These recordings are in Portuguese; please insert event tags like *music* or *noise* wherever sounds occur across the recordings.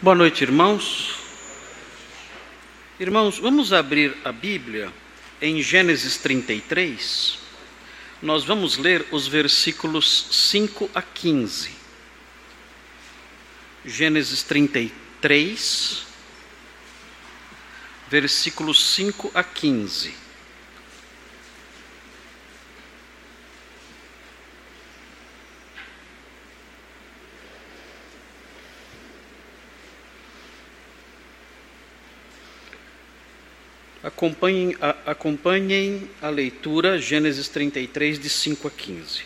Boa noite, irmãos. Irmãos, vamos abrir a Bíblia em Gênesis 33. Nós vamos ler os versículos 5 a 15. Gênesis 33, versículos 5 a 15. Acompanhem a, acompanhem a leitura, Gênesis 33, de 5 a 15.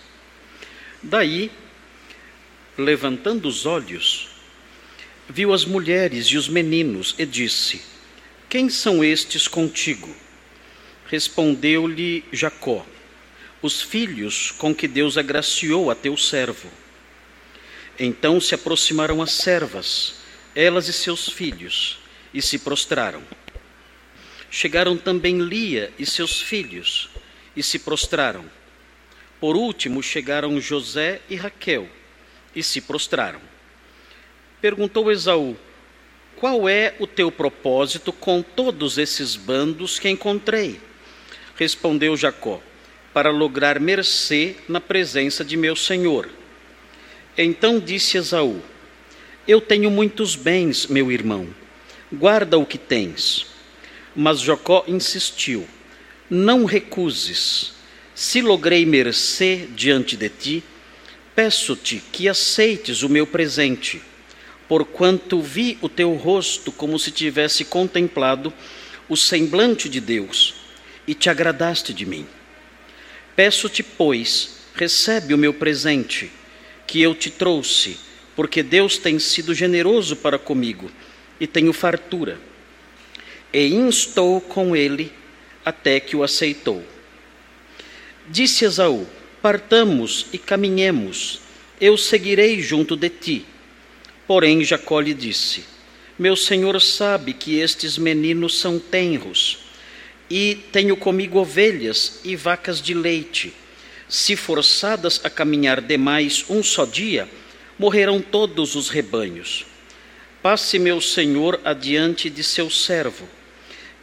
Daí, levantando os olhos, viu as mulheres e os meninos e disse: Quem são estes contigo? Respondeu-lhe Jacó: Os filhos com que Deus agraciou a teu servo. Então se aproximaram as servas, elas e seus filhos, e se prostraram. Chegaram também Lia e seus filhos e se prostraram. Por último chegaram José e Raquel e se prostraram. Perguntou Esaú: Qual é o teu propósito com todos esses bandos que encontrei? Respondeu Jacó: Para lograr mercê na presença de meu senhor. Então disse Esaú: Eu tenho muitos bens, meu irmão. Guarda o que tens. Mas Jacó insistiu: Não recuses. Se logrei mercê diante de ti, peço-te que aceites o meu presente, porquanto vi o teu rosto como se tivesse contemplado o semblante de Deus, e te agradaste de mim. Peço-te, pois, recebe o meu presente, que eu te trouxe, porque Deus tem sido generoso para comigo, e tenho fartura e instou com ele até que o aceitou. Disse Esaú: Partamos e caminhemos, eu seguirei junto de ti. Porém, Jacó lhe disse: Meu senhor sabe que estes meninos são tenros, e tenho comigo ovelhas e vacas de leite. Se forçadas a caminhar demais um só dia, morrerão todos os rebanhos. Passe meu senhor adiante de seu servo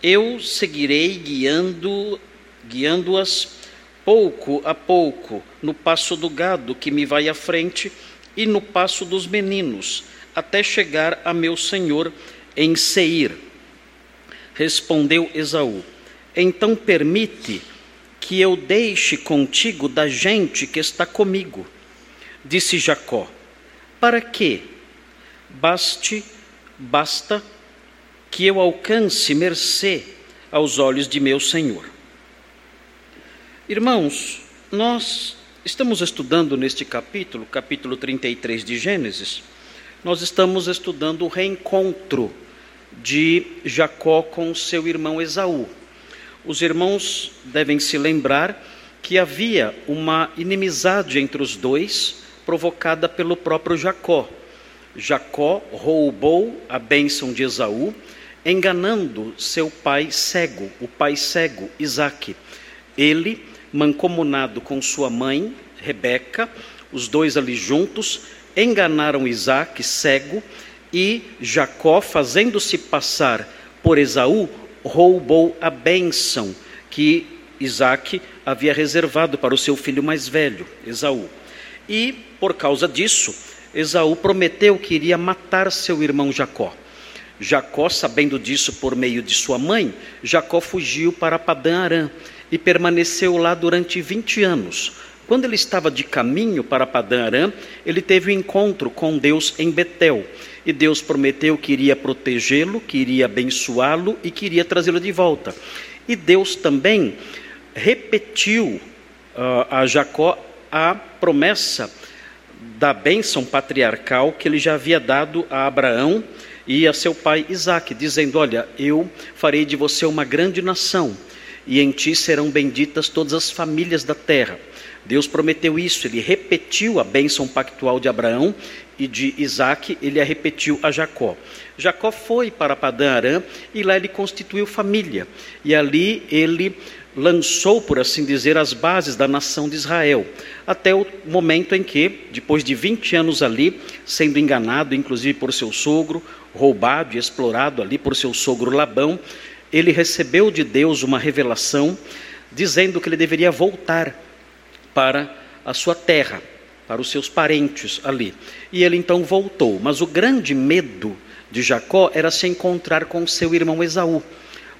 eu seguirei guiando, guiando-as pouco a pouco no passo do gado que me vai à frente e no passo dos meninos, até chegar a meu senhor em Seir. Respondeu Esaú: Então permite que eu deixe contigo da gente que está comigo. Disse Jacó: Para quê? Baste, basta que eu alcance mercê aos olhos de meu Senhor. Irmãos, nós estamos estudando neste capítulo, capítulo 33 de Gênesis, nós estamos estudando o reencontro de Jacó com seu irmão Esaú. Os irmãos devem se lembrar que havia uma inimizade entre os dois, provocada pelo próprio Jacó. Jacó roubou a bênção de Esaú enganando seu pai cego, o pai cego, Isaque. Ele, mancomunado com sua mãe, Rebeca, os dois ali juntos, enganaram Isaque cego e Jacó, fazendo-se passar por Esaú, roubou a bênção que Isaque havia reservado para o seu filho mais velho, Esaú. E, por causa disso, Esaú prometeu que iria matar seu irmão Jacó. Jacó, sabendo disso por meio de sua mãe, Jacó fugiu para Padã Arã e permaneceu lá durante 20 anos. Quando ele estava de caminho para Padã Arã, ele teve um encontro com Deus em Betel. E Deus prometeu que iria protegê-lo, que iria abençoá-lo e que iria trazê-lo de volta. E Deus também repetiu uh, a Jacó a promessa da bênção patriarcal que ele já havia dado a Abraão e a seu pai Isaque, dizendo: Olha, eu farei de você uma grande nação, e em ti serão benditas todas as famílias da terra. Deus prometeu isso, ele repetiu a bênção pactual de Abraão e de Isaac, ele a repetiu a Jacó. Jacó foi para Padã Arã e lá ele constituiu família. E ali ele lançou, por assim dizer, as bases da nação de Israel, até o momento em que, depois de 20 anos ali, sendo enganado, inclusive por seu sogro, roubado e explorado ali por seu sogro Labão, ele recebeu de Deus uma revelação dizendo que ele deveria voltar para a sua terra, para os seus parentes ali. E ele então voltou, mas o grande medo de Jacó era se encontrar com seu irmão Esaú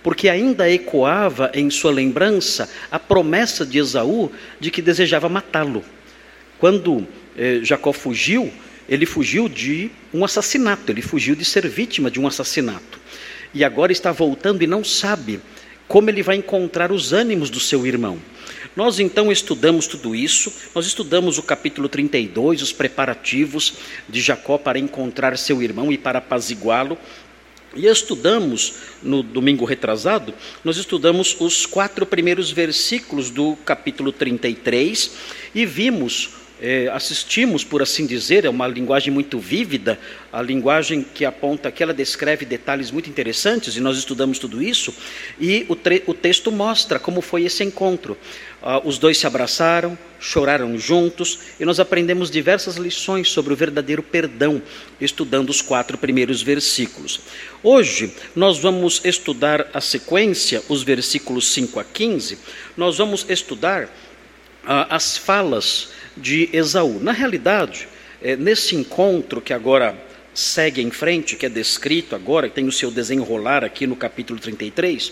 porque ainda ecoava em sua lembrança a promessa de Esaú de que desejava matá-lo. Quando eh, Jacó fugiu, ele fugiu de um assassinato, ele fugiu de ser vítima de um assassinato. E agora está voltando e não sabe como ele vai encontrar os ânimos do seu irmão. Nós então estudamos tudo isso, nós estudamos o capítulo 32, os preparativos de Jacó para encontrar seu irmão e para apaziguá-lo. E estudamos, no domingo retrasado, nós estudamos os quatro primeiros versículos do capítulo 33 e vimos, eh, assistimos, por assim dizer, é uma linguagem muito vívida, a linguagem que aponta que ela descreve detalhes muito interessantes, e nós estudamos tudo isso, e o, o texto mostra como foi esse encontro. Uh, os dois se abraçaram, choraram juntos e nós aprendemos diversas lições sobre o verdadeiro perdão, estudando os quatro primeiros versículos. Hoje nós vamos estudar a sequência, os versículos 5 a 15, nós vamos estudar uh, as falas de Esaú. Na realidade, é, nesse encontro que agora segue em frente, que é descrito agora, que tem o seu desenrolar aqui no capítulo 33,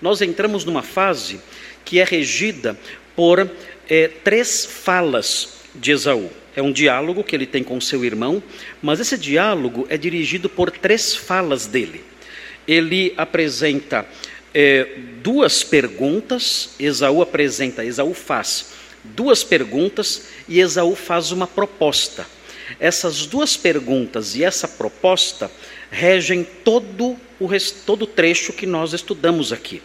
nós entramos numa fase que é regida por é, três falas de Esaú. É um diálogo que ele tem com seu irmão, mas esse diálogo é dirigido por três falas dele. Ele apresenta é, duas perguntas, Esaú apresenta, Esaú faz duas perguntas e Esaú faz uma proposta. Essas duas perguntas e essa proposta regem todo o, todo trecho que nós estudamos aqui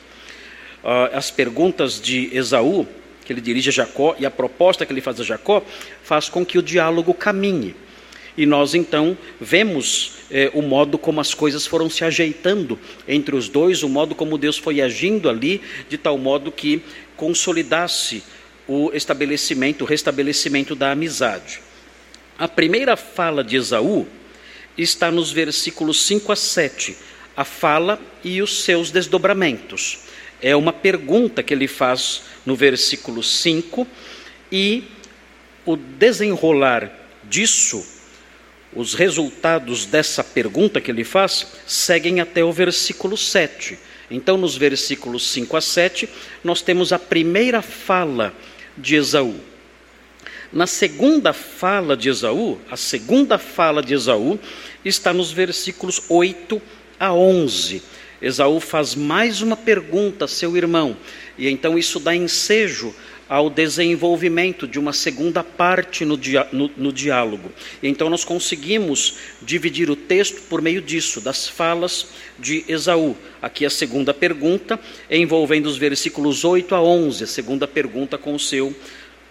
uh, as perguntas de Esaú, que ele dirige a Jacó, e a proposta que ele faz a Jacó, faz com que o diálogo caminhe. E nós então vemos eh, o modo como as coisas foram se ajeitando entre os dois, o modo como Deus foi agindo ali, de tal modo que consolidasse o estabelecimento, o restabelecimento da amizade. A primeira fala de Esaú está nos versículos 5 a 7, a fala e os seus desdobramentos é uma pergunta que ele faz no versículo 5, e o desenrolar disso, os resultados dessa pergunta que ele faz, seguem até o versículo 7. Então, nos versículos 5 a 7, nós temos a primeira fala de Esaú. Na segunda fala de Esaú, a segunda fala de Esaú está nos versículos 8 a 11 Esaú faz mais uma pergunta a seu irmão, e então isso dá ensejo ao desenvolvimento de uma segunda parte no, dia, no, no, diálogo. Então nós conseguimos dividir o texto por meio disso, das falas de Esaú. Aqui a segunda pergunta, envolvendo os versículos 8 a 11, a segunda pergunta com o seu,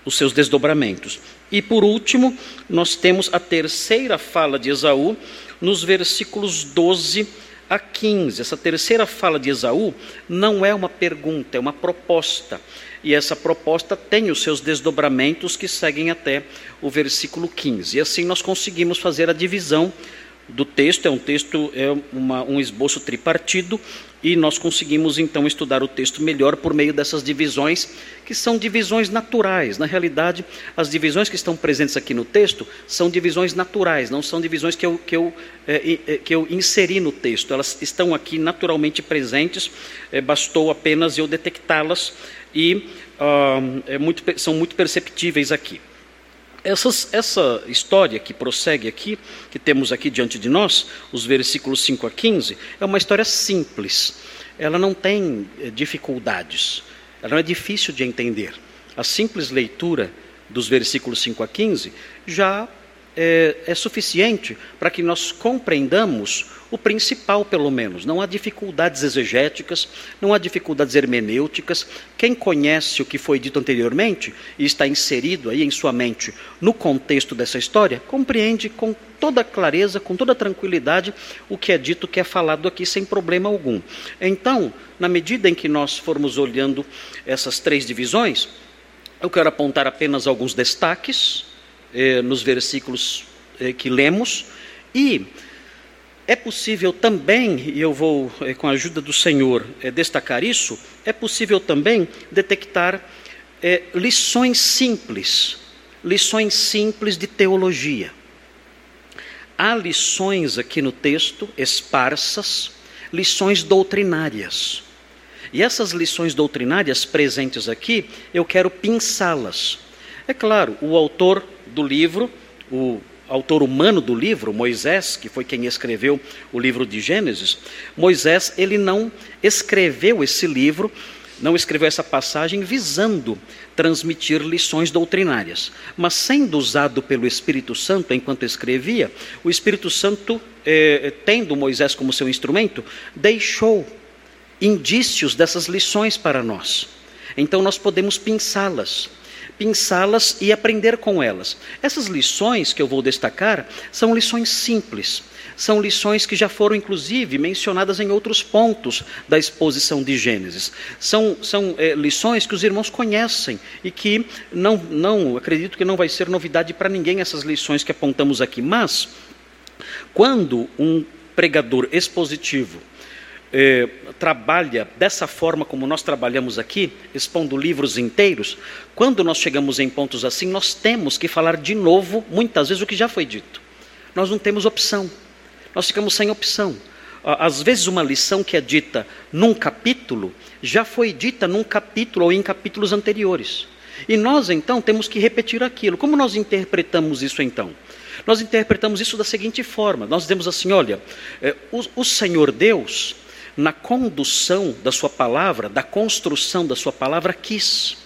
os seus desdobramentos. E por último, nós temos a terceira fala de Esaú, nos versículos 12 a a 15. Essa terceira fala de Esaú não é uma pergunta, é uma proposta. E essa proposta tem os seus desdobramentos que seguem até o versículo 15. E assim nós conseguimos fazer a divisão do texto, é um texto, é uma, um esboço tripartido, e nós conseguimos então estudar o texto melhor por meio dessas divisões, que são divisões naturais. Na realidade, as divisões que estão presentes aqui no texto são divisões naturais, não são divisões que eu, que eu, é, é, que eu inseri no texto. Elas estão aqui naturalmente presentes, é, bastou apenas eu detectá-las e ah, é muito, são muito perceptíveis aqui. Essa história que prossegue aqui, que temos aqui diante de nós, os versículos 5 a 15, é uma história simples. Ela não tem eh, dificuldades, ela não é difícil de entender. A simples leitura dos versículos 5 a 15 já é, é suficiente para que nós compreendamos o principal, pelo menos. Não há dificuldades exegéticas, não há dificuldades hermenêuticas. Quem conhece o que foi dito anteriormente e está inserido aí em sua mente no contexto dessa história, compreende com toda clareza, com toda tranquilidade, o que é dito, o que é falado aqui, sem problema algum. Então, na medida em que nós formos olhando essas três divisões, eu quero apontar apenas alguns destaques eh, nos versículos eh, que lemos e é possível também, e eu vou, eh, com a ajuda do Senhor, destacar isso, é possível também detectar lições simples, lições simples de teologia. Há lições aqui no texto, esparsas, lições doutrinárias. E essas lições doutrinárias presentes aqui, eu quero pinçá-las. É claro, o autor do livro, o autor humano do livro, Moisés, que foi quem escreveu o livro de Gênesis, Moisés, ele não escreveu esse livro, não escreveu essa passagem visando transmitir lições doutrinárias, mas sendo usado pelo Espírito Santo enquanto escrevia, o Espírito Santo, eh, tendo Moisés como seu instrumento, deixou indícios dessas lições para nós. Então nós podemos pensá-las pensá-las e aprender com elas. Essas lições que eu vou destacar são lições simples, são lições que já foram, inclusive, mencionadas em outros pontos da exposição de Gênesis. São, são é, lições que os irmãos conhecem e que não, não, acredito que não vai ser novidade para ninguém essas lições que apontamos aqui. Mas, quando um pregador expositivo eh, trabalha dessa forma como nós trabalhamos aqui, expondo livros inteiros, quando nós chegamos em pontos assim, nós temos que falar de novo, muitas vezes, o que já foi dito. Nós não temos opção, nós ficamos sem opção. Às vezes, uma lição que é dita num capítulo já foi dita num capítulo ou em capítulos anteriores. E nós, então, temos que repetir aquilo. Como nós interpretamos isso, então? Nós interpretamos isso da seguinte forma: nós dizemos assim, olha, eh, o, o Senhor Deus na condução da sua palavra, da construção da sua palavra, quis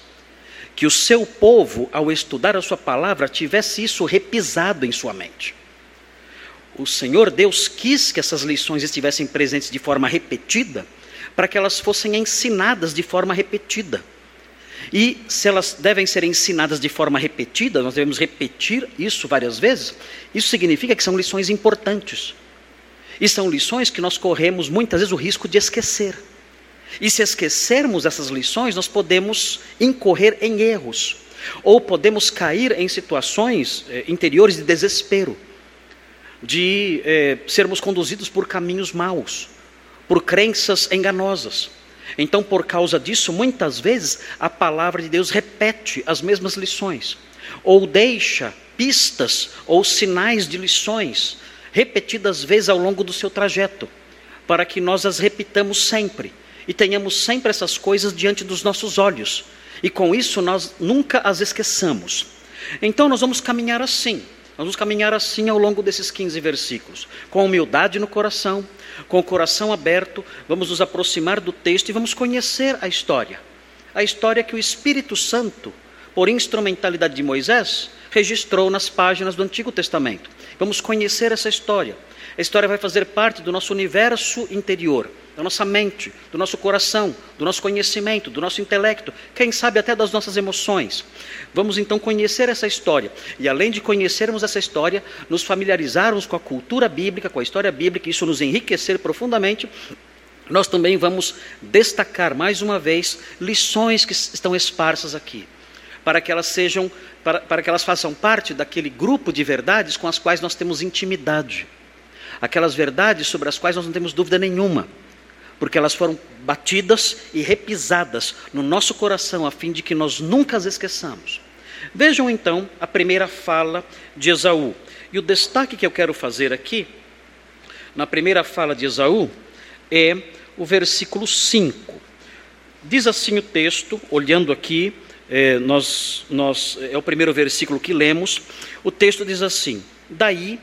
que o seu povo, ao estudar a sua palavra, tivesse isso repisado em sua mente. O Senhor Deus quis que essas lições estivessem presentes de forma repetida, para que elas fossem ensinadas de forma repetida. E se elas devem ser ensinadas de forma repetida, nós devemos repetir isso várias vezes, isso significa que são lições importantes. E são lições que nós corremos muitas vezes o risco de esquecer. E se esquecermos essas lições, nós podemos incorrer em erros, ou podemos cair em situações eh, interiores de desespero, de eh, sermos conduzidos por caminhos maus, por crenças enganosas. Então, por causa disso, muitas vezes a palavra de Deus repete as mesmas lições, ou deixa pistas ou sinais de lições repetidas vezes ao longo do seu trajeto, para que nós as repitamos sempre e tenhamos sempre essas coisas diante dos nossos olhos, e com isso nós nunca as esqueçamos. Então nós vamos caminhar assim, nós vamos caminhar assim ao longo desses 15 versículos, com humildade no coração, com o coração aberto, vamos nos aproximar do texto e vamos conhecer a história. A história que o Espírito Santo, por instrumentalidade de Moisés, registrou nas páginas do Antigo Testamento. Vamos conhecer essa história. A história vai fazer parte do nosso universo interior, da nossa mente, do nosso coração, do nosso conhecimento, do nosso intelecto, quem sabe até das nossas emoções. Vamos então conhecer essa história. E além de conhecermos essa história, nos familiarizarmos com a cultura bíblica, com a história bíblica, isso nos enriquecer profundamente, nós também vamos destacar mais uma vez lições que estão esparsas aqui, para que elas sejam para, para que elas façam parte daquele grupo de verdades com as quais nós temos intimidade. Aquelas verdades sobre as quais nós não temos dúvida nenhuma, porque elas foram batidas e repisadas no nosso coração, a fim de que nós nunca as esqueçamos. Vejam então a primeira fala de Esaú. E o destaque que eu quero fazer aqui, na primeira fala de Esaú, é o versículo 5. Diz assim o texto, olhando aqui é, nós, nós, é o primeiro versículo que lemos, o texto diz assim: Daí,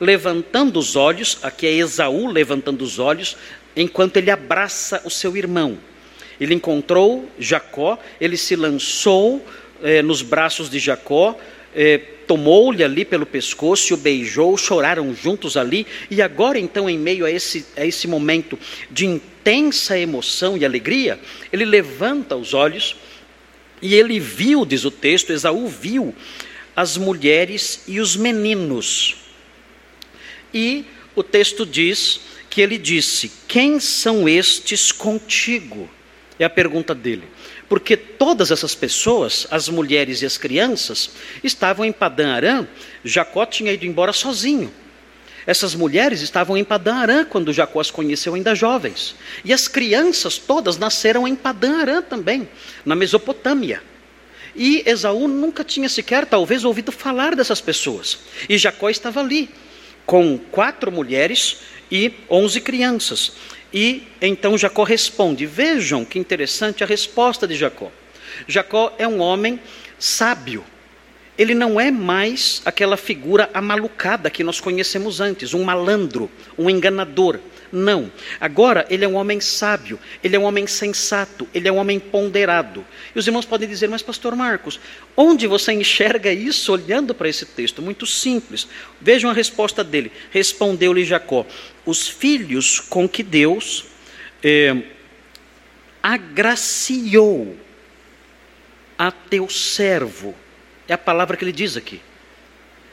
levantando os olhos, aqui é Esaú levantando os olhos, enquanto ele abraça o seu irmão. Ele encontrou Jacó, ele se lançou é, nos braços de Jacó, é, tomou-lhe ali pelo pescoço o beijou, choraram juntos ali, e agora então, em meio a esse, a esse momento de intensa emoção e alegria, ele levanta os olhos e ele viu, diz o texto, Esaú viu as mulheres e os meninos. E o texto diz que ele disse: Quem são estes contigo? É a pergunta dele. Porque todas essas pessoas, as mulheres e as crianças, estavam em Padã Arã, Jacó tinha ido embora sozinho. Essas mulheres estavam em Padã Arã quando Jacó as conheceu ainda jovens. E as crianças todas nasceram em Padã Arã também, na Mesopotâmia. E Esaú nunca tinha sequer, talvez, ouvido falar dessas pessoas. E Jacó estava ali, com quatro mulheres e onze crianças. E então Jacó responde: Vejam que interessante a resposta de Jacó. Jacó é um homem sábio. Ele não é mais aquela figura amalucada que nós conhecemos antes, um malandro, um enganador. Não. Agora ele é um homem sábio, ele é um homem sensato, ele é um homem ponderado. E os irmãos podem dizer, mas pastor Marcos, onde você enxerga isso olhando para esse texto? Muito simples. Vejam a resposta dele. Respondeu-lhe Jacó: Os filhos com que Deus é, agraciou a teu servo. É a palavra que ele diz aqui.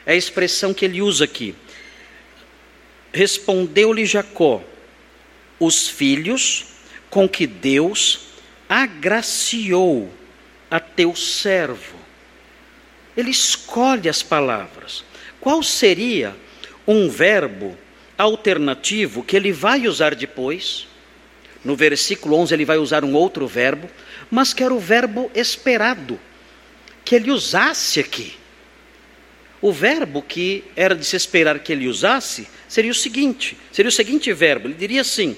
É a expressão que ele usa aqui. Respondeu-lhe Jacó: os filhos com que Deus agraciou a teu servo. Ele escolhe as palavras. Qual seria um verbo alternativo que ele vai usar depois? No versículo 11 ele vai usar um outro verbo, mas que era o verbo esperado que ele usasse aqui. O verbo que era de se esperar que ele usasse seria o seguinte: seria o seguinte verbo, ele diria assim: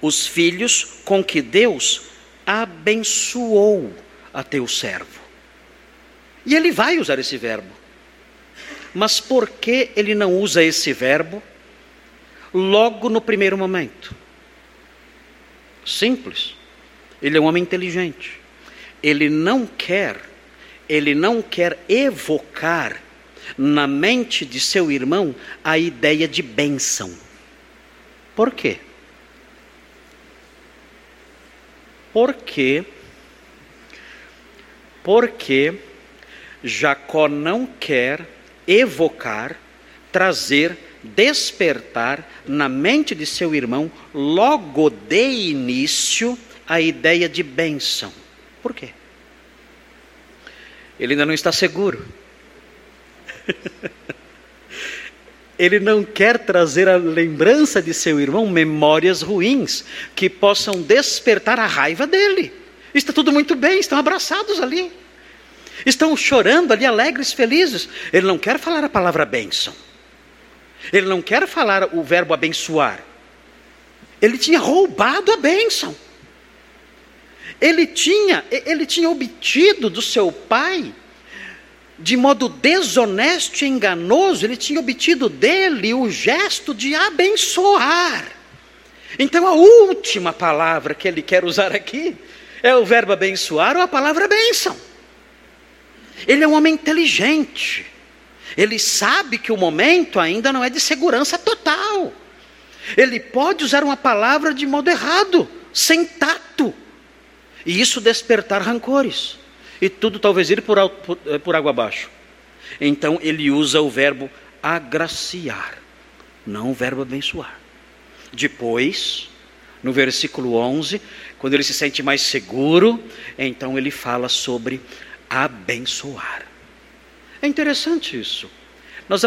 os filhos com que Deus abençoou a teu servo. E ele vai usar esse verbo. Mas por que ele não usa esse verbo logo no primeiro momento? Simples. Ele é um homem inteligente. Ele não quer, ele não quer evocar na mente de seu irmão a ideia de bênção. Por quê? Porque porque Jacó não quer evocar, trazer, despertar na mente de seu irmão logo de início a ideia de bênção. Por quê? Ele ainda não está seguro. *laughs* Ele não quer trazer a lembrança de seu irmão memórias ruins que possam despertar a raiva dele. Está tudo muito bem, estão abraçados ali. Estão chorando ali, alegres, felizes. Ele não quer falar a palavra bênção. Ele não quer falar o verbo abençoar. Ele tinha roubado a bênção. Ele tinha, ele tinha obtido do seu pai de modo desonesto e enganoso, ele tinha obtido dele o gesto de abençoar. Então, a última palavra que ele quer usar aqui é o verbo abençoar ou a palavra bênção. Ele é um homem inteligente. Ele sabe que o momento ainda não é de segurança total. Ele pode usar uma palavra de modo errado, sem tato, e isso despertar rancores e tudo talvez ir por, por, eh, por água abaixo. Então ele usa o verbo agraciar, não o verbo abençoar. Depois, no versículo 11, quando ele se sente mais seguro, então ele fala sobre abençoar. É interessante isso. Nós,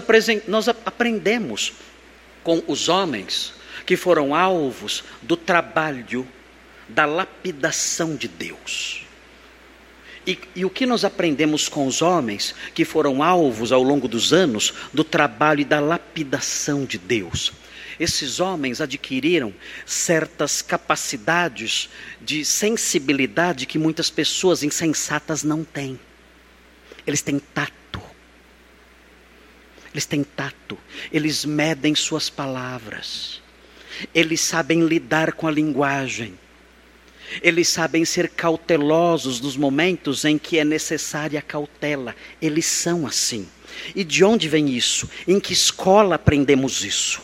nós aprendemos com os homens que foram alvos do trabalho da lapidação de Deus. E, e, o que nós aprendemos com os homens que foram alvos ao longo dos anos do trabalho e da lapidação de Deus? Esses homens adquiriram certas capacidades de sensibilidade que muitas pessoas insensatas não têm. Eles têm tato. Eles têm tato. Eles medem suas palavras. Eles sabem lidar com a linguagem Eles sabem ser cautelosos nos momentos em que é necessária cautela. Eles são assim. E de onde vem isso? Em que escola aprendemos isso?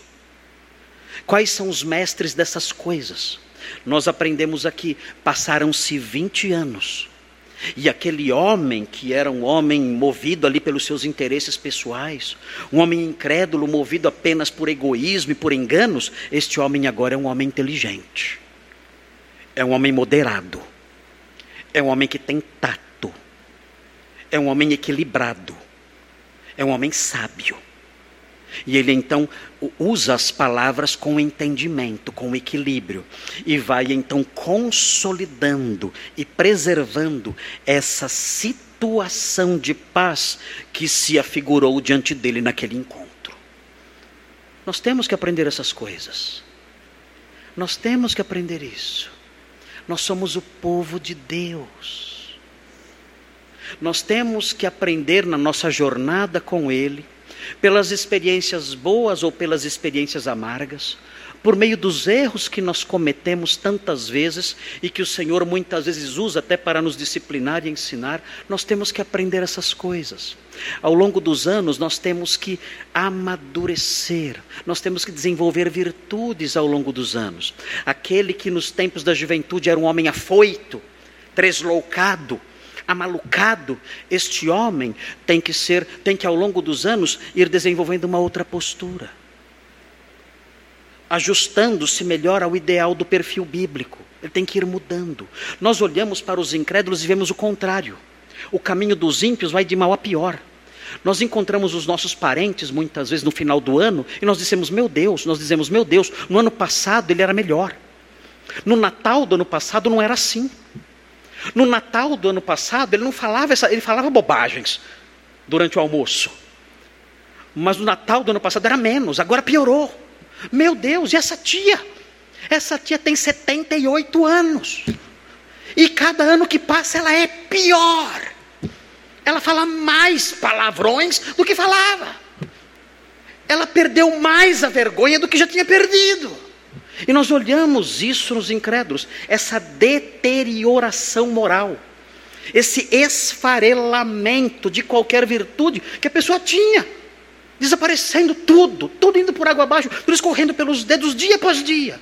Quais são os mestres dessas coisas? Nós aprendemos aqui, passaram-se 20 anos. E aquele homem, que era um homem movido ali pelos seus interesses pessoais, um homem incrédulo, movido apenas por egoísmo e por enganos, este homem agora é um homem inteligente. É um homem moderado. É um homem que tem tato. É um homem equilibrado. É um homem sábio. E ele então usa as palavras com entendimento, com equilíbrio, e vai então consolidando e preservando essa situação de paz que se afigurou diante dele naquele encontro. Nós temos que aprender essas coisas. Nós temos que aprender isso. Nós somos o povo de Deus. Nós temos que aprender na nossa jornada com Ele pelas experiências boas ou pelas experiências amargas, por meio dos erros que nós cometemos tantas vezes e que o Senhor muitas vezes usa até para nos disciplinar e ensinar, nós temos que aprender essas coisas. Ao longo dos anos, nós temos que amadurecer, nós temos que desenvolver virtudes ao longo dos anos. Aquele que nos tempos da juventude era um homem afoito, tresloucado, amalucado, este homem tem que ser, tem que ao longo dos anos ir desenvolvendo uma outra postura, ajustando-se melhor ao ideal do perfil bíblico. Ele tem que ir mudando. Nós olhamos para os incrédulos e vemos o contrário. O caminho dos ímpios vai de mal a pior. Nós encontramos os nossos parentes muitas vezes no final do ano e nós dizemos, meu Deus, nós dizemos, meu Deus, no ano passado ele era melhor. No Natal do ano passado não era assim. No Natal do ano passado, ele não falava essa, ele falava bobagens durante o almoço. Mas no Natal do ano passado era menos, agora piorou. Meu Deus, e essa tia? Essa tia tem 78 anos. E cada ano que passa ela é pior. Ela fala mais palavrões do que falava. Ela perdeu mais a vergonha do que já tinha perdido. E nós olhamos isso nos incrédulos, essa deterioração moral, esse esfarelamento de qualquer virtude que a pessoa tinha, desaparecendo tudo, tudo indo por água abaixo, tudo escorrendo pelos dedos dia após dia.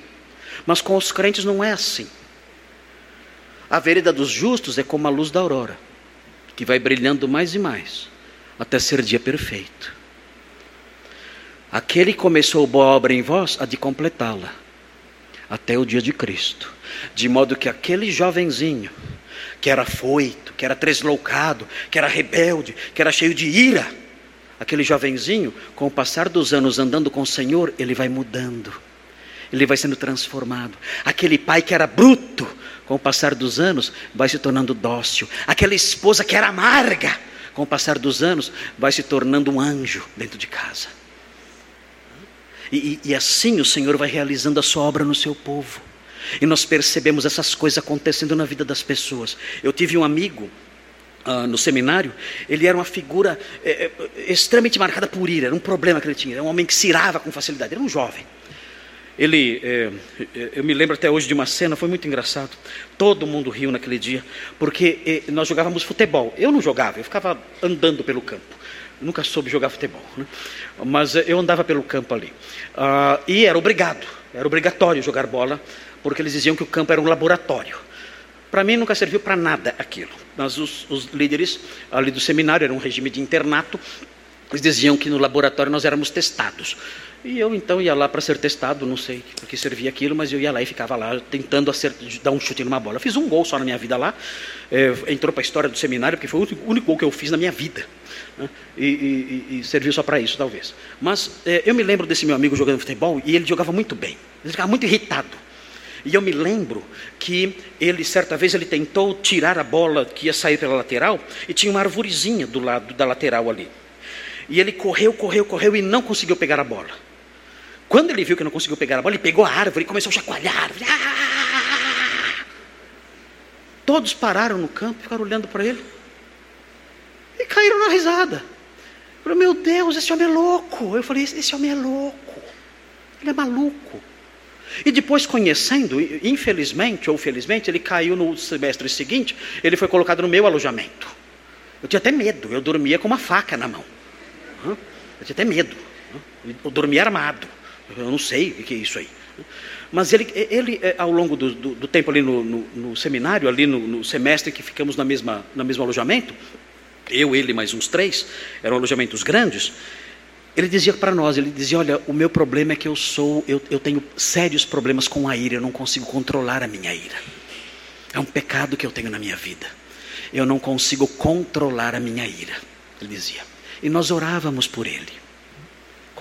Mas com os crentes não é assim. A vereda dos justos é como a luz da aurora, que vai brilhando mais e mais, até ser dia perfeito. Aquele que começou boa obra em vós, há de completá-la até o dia de Cristo. De modo que aquele jovenzinho, que era foito, que era tresloucado, que era rebelde, que era cheio de ira, aquele jovenzinho, com o passar dos anos andando com o Senhor, ele vai mudando, ele vai sendo transformado. Aquele pai que era bruto, com o passar dos anos, vai se tornando dócil. Aquela esposa que era amarga, com o passar dos anos, vai se tornando um anjo dentro de casa. E, e, assim o Senhor vai realizando a sua obra no seu povo. E nós percebemos essas coisas acontecendo na vida das pessoas. Eu tive um amigo uh, no seminário, ele era uma figura é, extremamente marcada por ira, era um problema que ele tinha, era um homem que se irava com facilidade, era um jovem. Ele, é, eu me lembro até hoje de uma cena, foi muito engraçado. Todo mundo riu naquele dia, porque nós jogávamos futebol. Eu não jogava, eu ficava andando pelo campo nunca soube jogar futebol, né? mas eu andava pelo campo ali. Uh, e era obrigado, era obrigatório jogar bola, porque eles diziam que o campo era um laboratório. Para mim nunca serviu para nada aquilo. Mas os, os líderes ali do seminário, era um regime de internato, eles diziam que no laboratório nós éramos testados. E eu então ia lá para ser testado, não sei para que servia aquilo, mas eu ia lá e ficava lá tentando acertar, dar um chute numa bola. Fiz um gol só na minha vida lá, é, entrou para a história do seminário, porque foi o único gol que eu fiz na minha vida. Né? E, e, e, serviu só para isso, talvez. Mas é, eu me lembro desse meu amigo jogando futebol e ele jogava muito bem, ele ficava muito irritado. E eu me lembro que ele, certa vez, ele tentou tirar a bola que ia sair pela lateral e tinha uma arvorezinha do lado da lateral ali. E ele correu, correu, correu e não conseguiu pegar a bola. Quando ele viu que não conseguiu pegar a bola, ele pegou a árvore e começou a chacoalhar. Ah! Todos pararam no campo, ficaram olhando para ele e caíram na risada. Falei, meu Deus, esse homem é louco. Eu falei, esse homem é louco. Ele é maluco. E depois, conhecendo, infelizmente ou felizmente, ele caiu no semestre seguinte, ele foi colocado no meu alojamento. Eu tinha até medo, eu dormia com uma faca na mão. Eu tinha até medo. Eu dormia armado. Eu não sei o que é isso aí. Mas ele, ele é, ao longo do, do, do tempo ali no, no, no seminário, ali no, no, semestre que ficamos na mesma, no mesmo alojamento, eu, ele mais uns três, eram alojamentos grandes, ele dizia para nós, ele dizia, olha, o meu problema é que eu sou, eu, eu tenho sérios problemas com a ira, eu não consigo controlar a minha ira. É um pecado que eu tenho na minha vida. Eu não consigo controlar a minha ira, ele dizia. E nós orávamos por ele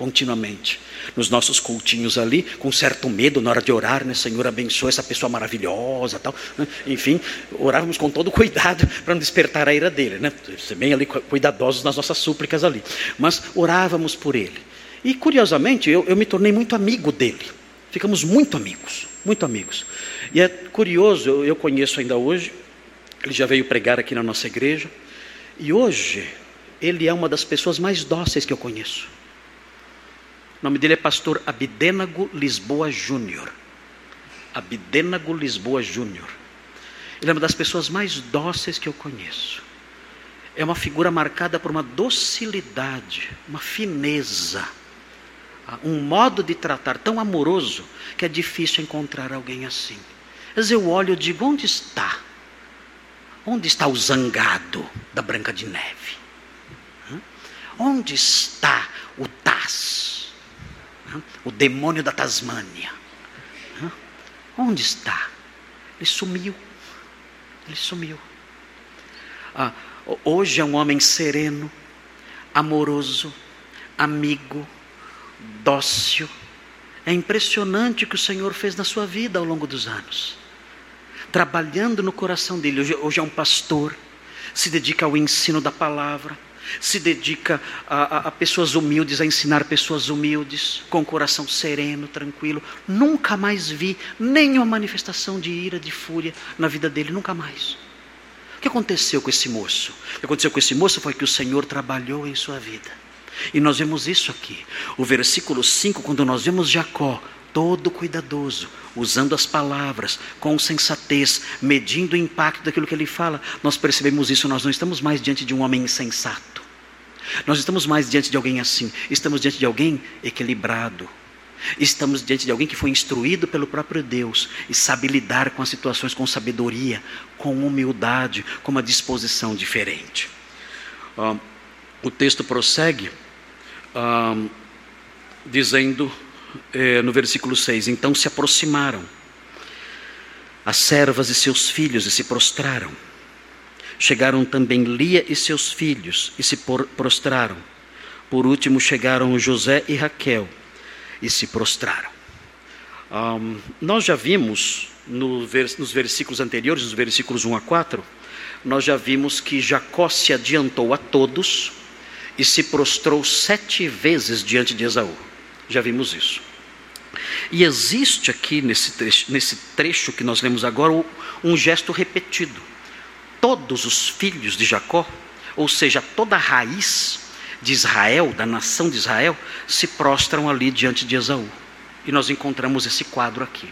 continuamente. Nos nossos cultinhos ali, com certo medo na hora de orar, né? Senhor, abençoa essa pessoa maravilhosa, tal. Né? Enfim, orávamos com todo *laughs* cuidado para não despertar a ira dele, né? Ser bem ali cuidadosos nas nossas súplicas ali. Mas orávamos por ele. E curiosamente, eu, eu me tornei muito amigo dele. Ficamos muito amigos, muito amigos. E é curioso, eu, eu conheço ainda hoje, ele já veio pregar aqui na nossa igreja. E hoje, ele é uma das pessoas mais dóceis que eu conheço. O nome dele é pastor Abidênago Lisboa Júnior. Abidênago Lisboa Júnior. Ele é uma das pessoas mais dóceis que eu conheço. É uma figura marcada por uma docilidade, uma fineza, um modo de tratar tão amoroso que é difícil encontrar alguém assim. Vezes eu olho e digo: onde está? Onde está o zangado da Branca de Neve? Onde está o Taz? O demônio da Tasmânia. Onde está? Ele sumiu. Ele sumiu. Ah, hoje é um homem sereno, amoroso, amigo, dócil. É impressionante o que o Senhor fez na sua vida ao longo dos anos. Trabalhando no coração dele. Hoje, hoje é um pastor, se dedica ao ensino da palavra se dedica a, a, a, pessoas humildes, a ensinar pessoas humildes, com coração sereno, tranquilo. Nunca mais vi nenhuma manifestação de ira, de fúria na vida dele, nunca mais. O que aconteceu com esse moço? O que aconteceu com esse moço foi que o Senhor trabalhou em sua vida. E nós vemos isso aqui. O versículo 5, quando nós vemos Jacó, todo cuidadoso, usando as palavras com sensatez, medindo o impacto daquilo que ele fala, nós percebemos isso. Nós não estamos mais diante de um homem insensato. Nós estamos mais diante de alguém assim. Estamos diante de alguém equilibrado. Estamos diante de alguém que foi instruído pelo próprio Deus e sabe lidar com as situações com sabedoria, com humildade, com uma disposição diferente. Uh, o texto prossegue uh, dizendo eh, no versículo 6: Então se aproximaram as servas e seus filhos e se prostraram. Chegaram também Lia e seus filhos e se prostraram. Por último chegaram José e Raquel e se prostraram. Um, nós já vimos no nos versículos anteriores, nos versículos 1 a 4, nós já vimos que Jacó se adiantou a todos e se prostrou sete vezes diante de Esaú. Já vimos isso. E existe aqui nesse trecho, nesse trecho que nós lemos agora um gesto repetido todos os filhos de Jacó, ou seja, toda a raiz de Israel, da nação de Israel, se prostram ali diante de Esaú. E nós encontramos esse quadro aqui.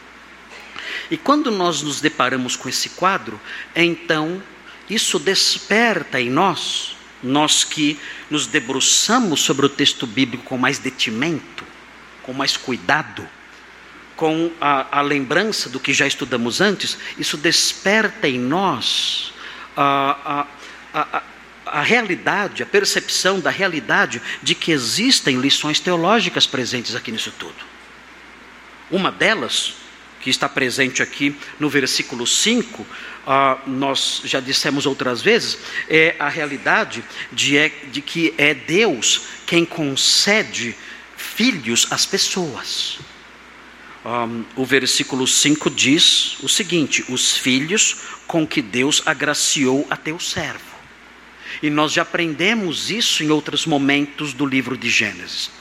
E quando nós nos deparamos com esse quadro, então isso desperta em nós, nós que nos debruçamos sobre o texto bíblico com mais detimento, com mais cuidado, com a, a lembrança do que já estudamos antes, isso desperta em nós a, a, a, a realidade, a percepção da realidade de que existem lições teológicas presentes aqui nisso tudo. Uma delas, que está presente aqui no versículo 5, uh, nós já dissemos outras vezes, é a realidade de, é, de que é Deus quem concede filhos às pessoas. Um, o versículo 5 diz o seguinte: os filhos com que Deus agraciou a teu servo. E nós já aprendemos isso em outros momentos do livro de Gênesis.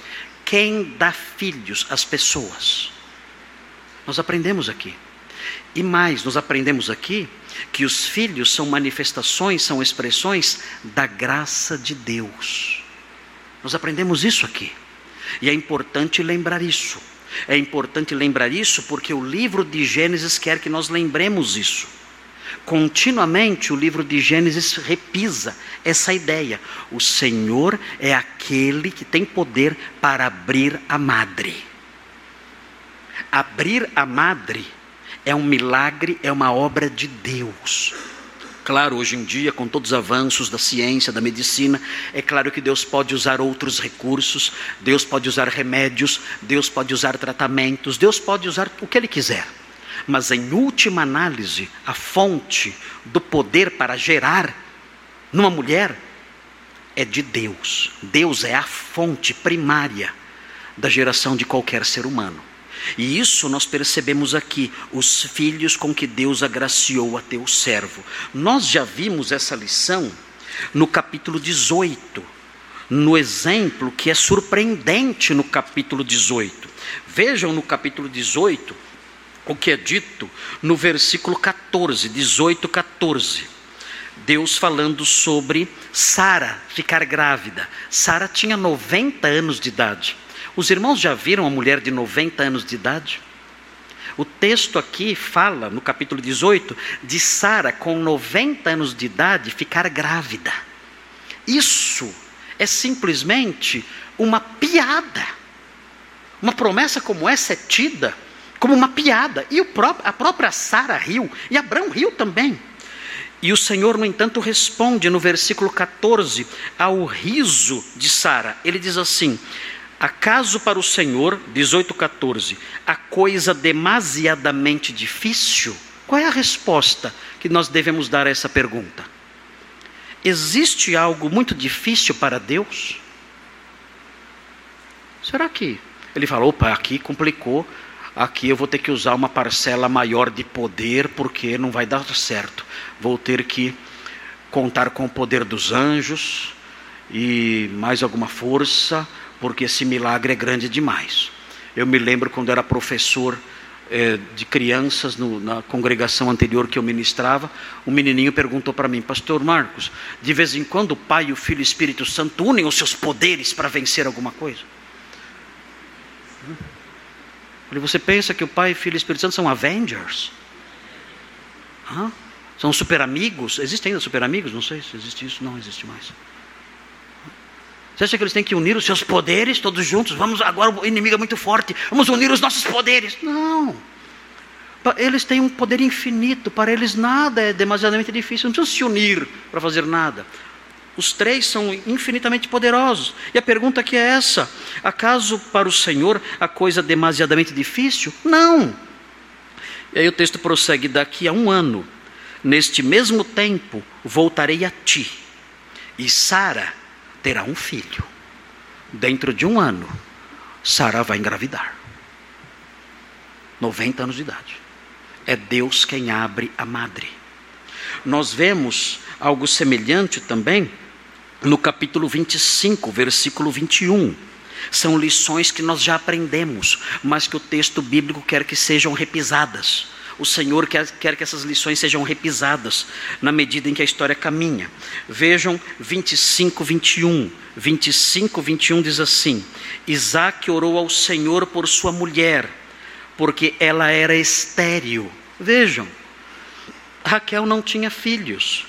Quem dá filhos às pessoas? Nós aprendemos aqui. E mais, nós aprendemos aqui que os filhos são manifestações, são expressões da graça de Deus. Nós aprendemos isso aqui. E é importante lembrar isso É importante lembrar isso porque o livro de Gênesis quer que nós lembremos isso. Continuamente o livro de Gênesis repisa essa ideia. O Senhor é aquele que tem poder para abrir a madre. Abrir a madre é um milagre, é uma obra de Deus. Claro, hoje em dia, com todos os avanços da ciência, da medicina, é claro que Deus pode usar outros recursos, Deus pode usar remédios, Deus pode usar tratamentos, Deus pode usar o que Ele quiser. Mas, em última análise, a fonte do poder para gerar numa mulher é de Deus. Deus é a fonte primária da geração de qualquer ser humano. E isso nós percebemos aqui, os filhos com que Deus agraciou a teu servo. Nós já vimos essa lição no capítulo 18, no exemplo que é surpreendente no capítulo 18. Vejam no capítulo 18 o que é dito no versículo 14, 18, 14. Deus falando sobre Sara ficar grávida. Sara tinha 90 anos de idade. Os irmãos já viram uma mulher de 90 anos de idade? O texto aqui fala, no capítulo 18, de Sara com 90 anos de idade ficar grávida. Isso é simplesmente uma piada. Uma promessa como essa é tida como uma piada. E a própria Sara riu, e Abraão riu também. E o Senhor, no entanto, responde no versículo 14 ao riso de Sara. Ele diz assim: Acaso para o Senhor, 18,14, a coisa demasiadamente difícil? Qual é a resposta que nós devemos dar a essa pergunta? Existe algo muito difícil para Deus? Será que ele falou, opa, aqui complicou, aqui eu vou ter que usar uma parcela maior de poder porque não vai dar certo. Vou ter que contar com o poder dos anjos e mais alguma força porque esse milagre é grande demais. Eu me lembro quando era professor é, de crianças no, na congregação anterior que eu ministrava, um menininho perguntou para mim, Pastor Marcos, de vez em quando o Pai, o Filho e o Espírito Santo unem os seus poderes para vencer alguma coisa? Falei, você pensa que o Pai, o Filho e Espírito Santo são Avengers? Hã? São super amigos? Existem ainda super amigos? Não sei se existe isso, não existe mais. Você acha que eles têm que unir os seus poderes todos juntos? Vamos, agora o inimigo é muito forte, vamos unir os nossos poderes. Não. Eles têm um poder infinito, para eles nada é demasiadamente difícil, não precisam se unir para fazer nada. Os três são infinitamente poderosos. E a pergunta aqui é essa: acaso para o Senhor a coisa demasiadamente difícil? Não. E aí o texto prossegue: daqui a um ano, neste mesmo tempo, voltarei a ti, e Sara terá um filho. Dentro de um ano, Sara vai engravidar. 90 anos de idade. É Deus quem abre a madre. Nós vemos algo semelhante também no capítulo 25, versículo 21. São lições que nós já aprendemos, mas que o texto bíblico quer que sejam repisadas o Senhor quer, quer que essas lições sejam repisadas na medida em que a história caminha. Vejam 25, 21. 25, 21 diz assim: Isaac orou ao Senhor por sua mulher, porque ela era estéril. Vejam, Raquel não tinha filhos,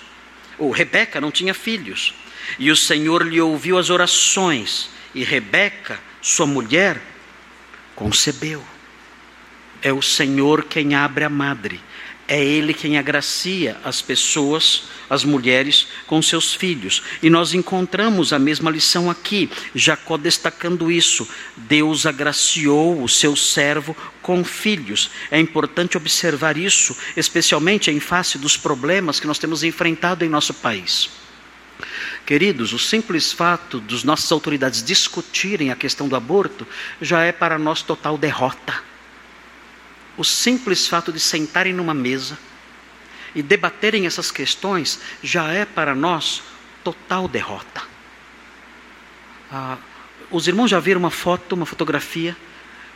ou Rebeca não tinha filhos, e o Senhor lhe ouviu as orações, e Rebeca, sua mulher, concebeu. É o Senhor quem abre a madre. É Ele quem agracia as pessoas, as mulheres, com seus filhos. E nós encontramos a mesma lição aqui, Jacó destacando isso. Deus agraciou o seu servo com filhos. É importante observar isso, especialmente em face dos problemas que nós temos enfrentado em nosso país. Queridos, o simples fato dos nossas autoridades discutirem a questão do aborto já é para nós total derrota o simples fato de sentarem numa mesa e debaterem essas questões já é para nós total derrota. Ah, os irmãos já viram uma foto, uma fotografia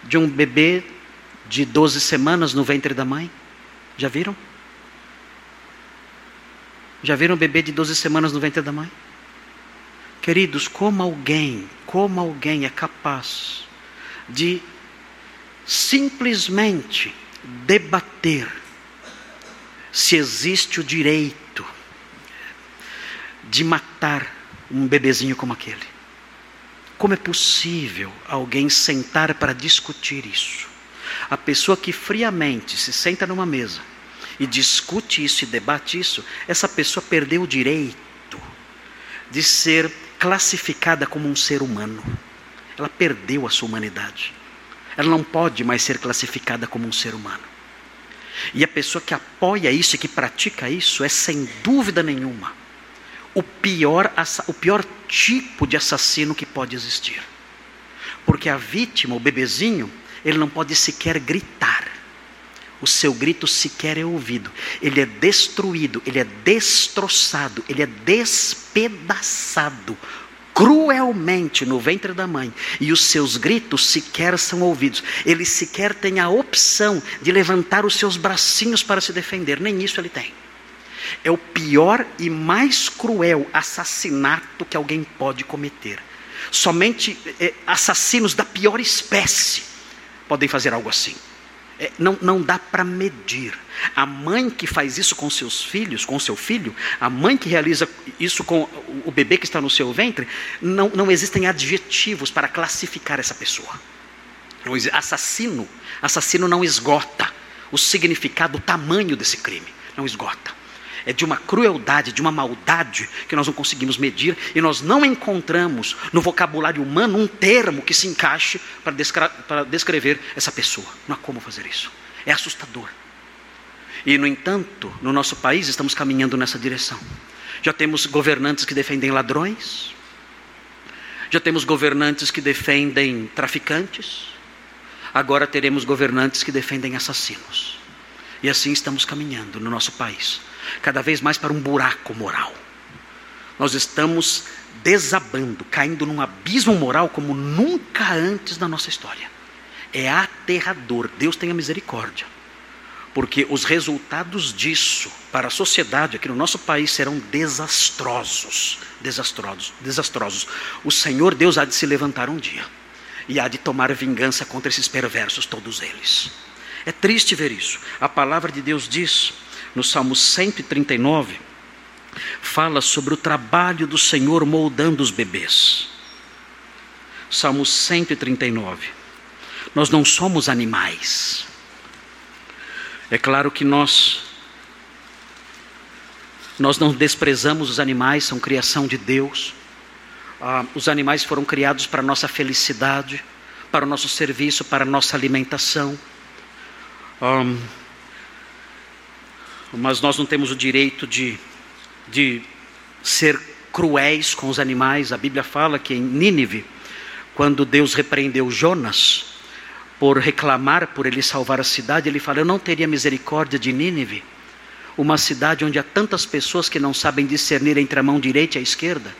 de um bebê de 12 semanas no ventre da mãe? Já viram? Já viram um bebê de 12 semanas no ventre da mãe? Queridos, como alguém, como alguém é capaz de simplesmente debater se existe o direito de matar um bebezinho como aquele. Como é possível alguém sentar para discutir isso? A pessoa que friamente se senta numa mesa e discute isso e debate isso, essa pessoa perdeu o direito de ser classificada como um ser humano. Ela perdeu a sua humanidade. Ela não pode mais ser classificada como um ser humano. E a pessoa que apoia isso e que pratica isso é, sem dúvida nenhuma, o pior, o pior tipo de assassino que pode existir. Porque a vítima, o bebezinho, ele não pode sequer gritar. O seu grito sequer é ouvido. Ele é destruído, ele é destroçado, ele é despedaçado cruelmente no ventre da mãe e os seus gritos sequer são ouvidos. Ele sequer tem a opção de levantar os seus bracinhos para se defender, nem isso ele tem. É o pior e mais cruel assassinato que alguém pode cometer. Somente é, assassinos da pior espécie podem fazer algo assim. É, não, não dá para medir. A mãe que faz isso com seus filhos, com seu filho, a mãe que realiza isso com o bebê que está no seu ventre, não, não existem adjetivos para classificar essa pessoa. Assassino, assassino não esgota o significado, o tamanho desse crime, não esgota é de uma crueldade, de uma maldade que nós não conseguimos medir e nós não encontramos no vocabulário humano um termo que se encaixe para, para descrever essa pessoa. Não há como fazer isso. É assustador. E, no entanto, no nosso país estamos caminhando nessa direção. Já temos governantes que defendem ladrões, já temos governantes que defendem traficantes, agora teremos governantes que defendem assassinos. E assim estamos caminhando no nosso país cada vez mais para um buraco moral. Nós estamos desabando, caindo num abismo moral como nunca antes na nossa história. É aterrador. Deus tenha misericórdia. Porque os resultados disso para a sociedade aqui no nosso país serão desastrosos, desastrosos, desastrosos. O Senhor Deus há de se levantar um dia e há de tomar vingança contra esses perversos todos eles. É triste ver isso. A palavra de Deus diz no Salmo 139, fala sobre o trabalho do Senhor moldando os bebês. Salmo 139. Nós não somos animais. É claro que nós nós não desprezamos os animais, são criação de Deus. Ah, os animais foram criados para a nossa felicidade, para o nosso serviço, para a nossa alimentação. Um, mas nós não temos o direito de, de ser cruéis com os animais. A Bíblia fala que em Nínive, quando Deus repreendeu Jonas por reclamar por ele salvar a cidade, ele fala: Eu não teria misericórdia de Nínive, uma cidade onde há tantas pessoas que não sabem discernir entre a mão direita e a esquerda,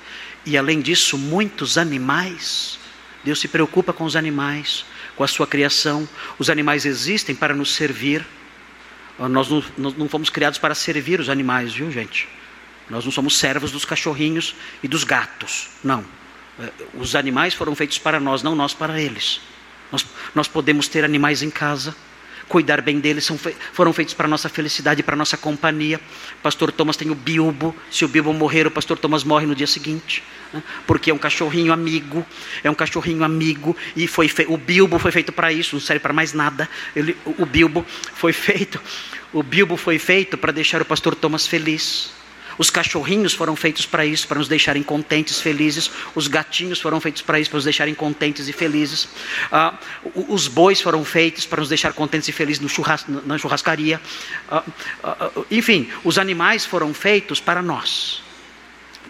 e além disso, muitos animais. Deus se preocupa com os animais, com a sua criação. Os animais existem para nos servir. Nós não, nós não fomos criados para servir os animais, viu, gente? Nós não somos servos dos cachorrinhos e dos gatos. Não. É, os animais foram feitos para nós, não nós para eles. Nós, nós podemos ter animais em casa, cuidar bem deles, são, foram feitos para nossa felicidade, para nossa companhia. Pastor Thomas tem o Bilbo, se o Bilbo morrer, o pastor Thomas morre no dia seguinte, né? porque é um cachorrinho amigo, é um cachorrinho amigo, e foi o Bilbo foi feito para isso, não serve para mais nada. Ele, o Bilbo foi feito, o Bilbo foi feito para deixar o pastor Thomas feliz. Os cachorrinhos foram feitos para isso, para nos deixarem contentes, felizes. Os gatinhos foram feitos para isso, para nos deixarem contentes e felizes. Ah, os bois foram feitos para nos deixar contentes e felizes no churras, na churrascaria. Ah, ah, enfim, os animais foram feitos para nós.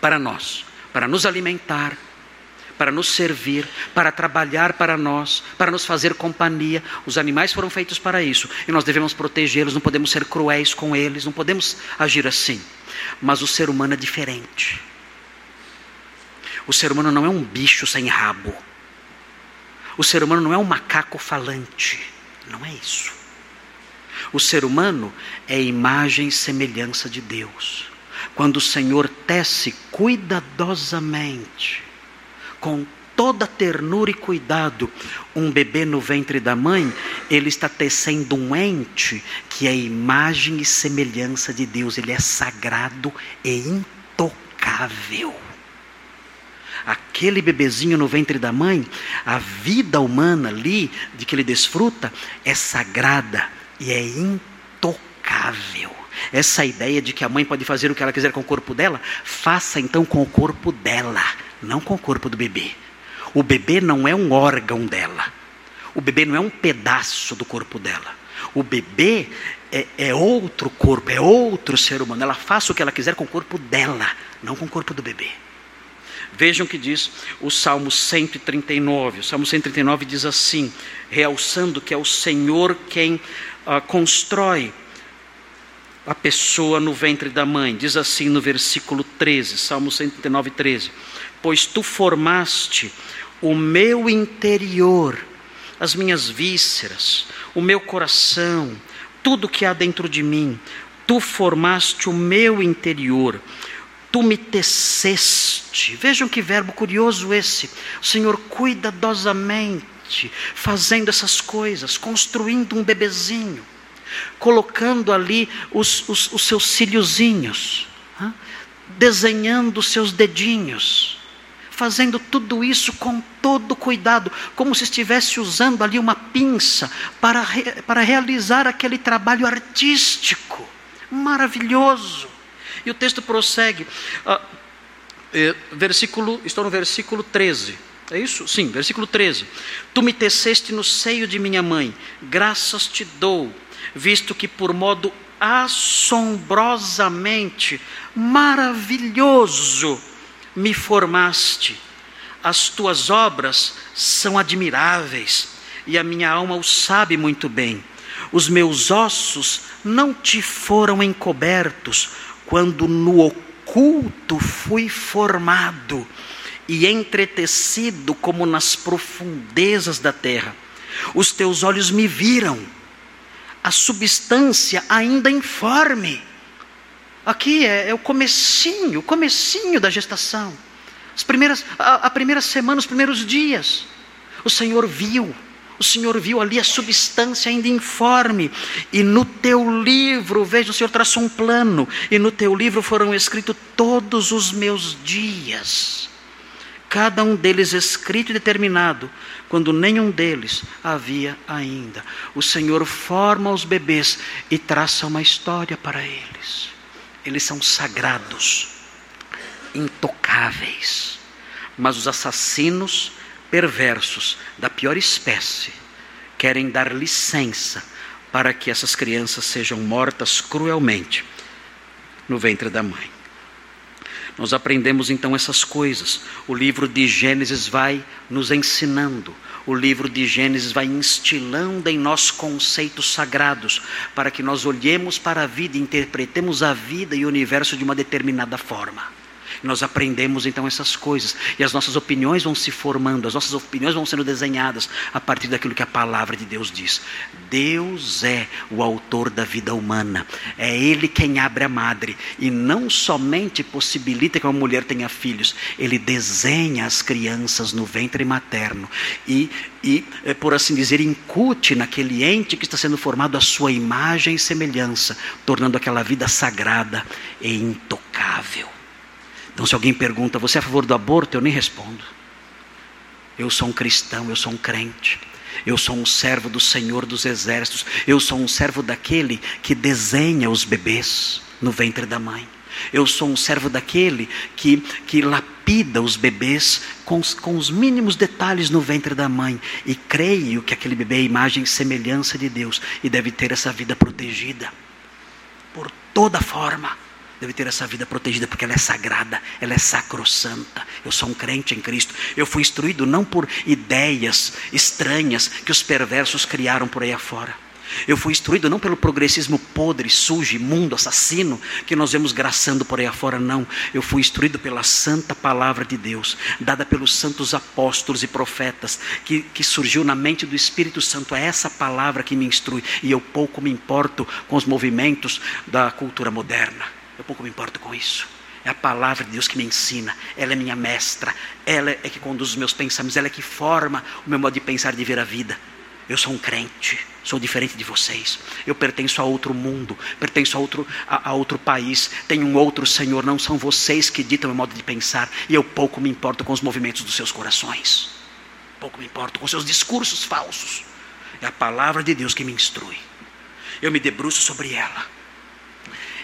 Para nós. Para nos alimentar, para nos servir, para trabalhar para nós, para nos fazer companhia. Os animais foram feitos para isso e nós devemos protegê-los, não podemos ser cruéis com eles, não podemos agir assim. Mas o ser humano é diferente. O ser humano não é um bicho sem rabo. O ser humano não é um macaco falante. Não é isso. O ser humano é imagem e semelhança de Deus. Quando o Senhor tece cuidadosamente, com toda ternura e cuidado. Um bebê no ventre da mãe, ele está tecendo um ente que é imagem e semelhança de Deus, ele é sagrado e intocável. Aquele bebezinho no ventre da mãe, a vida humana ali, de que ele desfruta, é sagrada e é intocável. Essa ideia de que a mãe pode fazer o que ela quiser com o corpo dela, faça então com o corpo dela, não com o corpo do bebê. O bebê não é um órgão dela. O bebê não é um pedaço do corpo dela. O bebê é, é, outro corpo, é outro ser humano. Ela faz o que ela quiser com o corpo dela, não com o corpo do bebê. Vejam o que diz o Salmo 139. O Salmo 139 diz assim, realçando que é o Senhor quem uh, constrói a pessoa no ventre da mãe. Diz assim no versículo 13, Salmo 139, 13: Pois tu formaste o meu interior, as minhas vísceras, o meu coração, tudo que há dentro de mim. Tu formaste o meu interior, tu me teceste. Vejam que verbo curioso esse. O Senhor cuidadosamente fazendo essas coisas, construindo um bebezinho, colocando ali os, os, os seus cíliozinhos, desenhando os seus dedinhos fazendo tudo isso com todo cuidado, como se estivesse usando ali uma pinça para, para realizar aquele trabalho artístico maravilhoso. E o texto prossegue, ah, eh, versículo, estou no versículo 13. É isso? Sim, versículo 13. Tu me teceste no seio de minha mãe, graças te dou, visto que por modo assombrosamente maravilhoso me formaste. As tuas obras são admiráveis e a minha alma o sabe muito bem. Os meus ossos não te foram encobertos quando no oculto fui formado e entretecido como nas profundezas da terra. Os teus olhos me viram, a substância ainda informe Aqui é, é o comecinho, o comecinho da gestação. As primeiras, a, a primeira semana, os primeiros dias. O Senhor viu, o Senhor viu ali a substância ainda informe. E no teu livro, veja, o Senhor traçou um plano. E no teu livro foram escritos todos os meus dias. Cada um deles escrito e determinado, quando nenhum deles havia ainda. O Senhor forma os bebês e traça uma história para eles eles são sagrados, intocáveis. Mas os assassinos perversos da pior espécie querem dar licença para que essas crianças sejam mortas cruelmente no ventre da mãe. Nós aprendemos então essas coisas. O livro de Gênesis vai nos ensinando o livro de Gênesis vai instilando em nós conceitos sagrados, para que nós olhemos para a vida interpretemos a vida e o universo de uma determinada forma. Nós aprendemos então essas coisas e as nossas opiniões vão se formando, as nossas opiniões vão sendo desenhadas a partir daquilo que a palavra de Deus diz. Deus é o autor da vida humana, é Ele quem abre a madre e não somente possibilita que uma mulher tenha filhos, Ele desenha as crianças no ventre materno e, e eh, por assim dizer, incute naquele ente que está sendo formado a sua imagem e semelhança, tornando aquela vida sagrada e intocável. Então, se alguém pergunta, você é a favor do aborto? Eu nem respondo. Eu sou um cristão, eu sou um crente. Eu sou um servo do Senhor dos Exércitos. Eu sou um servo daquele que desenha os bebês no ventre da mãe. Eu sou um servo daquele que, que lapida os bebês com, com os mínimos detalhes no ventre da mãe. E creio que aquele bebê é imagem e semelhança de Deus e deve ter essa vida protegida por toda forma deve ter essa vida protegida porque ela é sagrada, ela é sacrossanta. Eu sou um crente em Cristo. Eu fui instruído não por ideias estranhas que os perversos criaram por aí afora. Eu fui instruído não pelo progressismo podre, sujo, imundo, assassino que nós vemos graçando por aí afora, não. Eu fui instruído pela santa palavra de Deus, dada pelos santos apóstolos e profetas, que, que surgiu na mente do Espírito Santo. É essa palavra que me instrui e eu pouco me importo com os movimentos da cultura moderna. Eu pouco me importo com isso. É a palavra de Deus que me ensina, ela é minha mestra, ela é que conduz os meus pensamentos, ela é que forma o meu modo de pensar e de ver a vida. Eu sou um crente, sou diferente de vocês. Eu pertenço a outro mundo, pertenço a outro, a, a, outro país, tenho um outro Senhor. Não são vocês que ditam o meu modo de pensar. E eu pouco me importo com os movimentos dos seus corações. Pouco me importo com seus discursos falsos. É a palavra de Deus que me instrui. Eu me debruço sobre ela.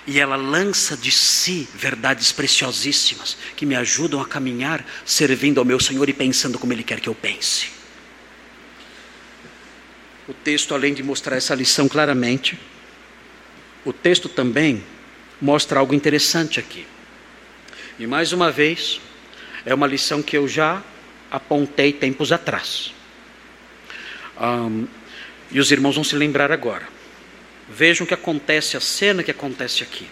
E ela lança de si verdades preciosíssimas que me ajudam a caminhar servindo ao meu Senhor e pensando como Ele quer que eu pense. O texto, além de mostrar essa lição claramente, o texto também mostra algo interessante aqui. E mais uma vez, é uma lição que eu já apontei tempos atrás. Um, e os irmãos vão se lembrar agora. Vejam que acontece, a cena que acontece aqui.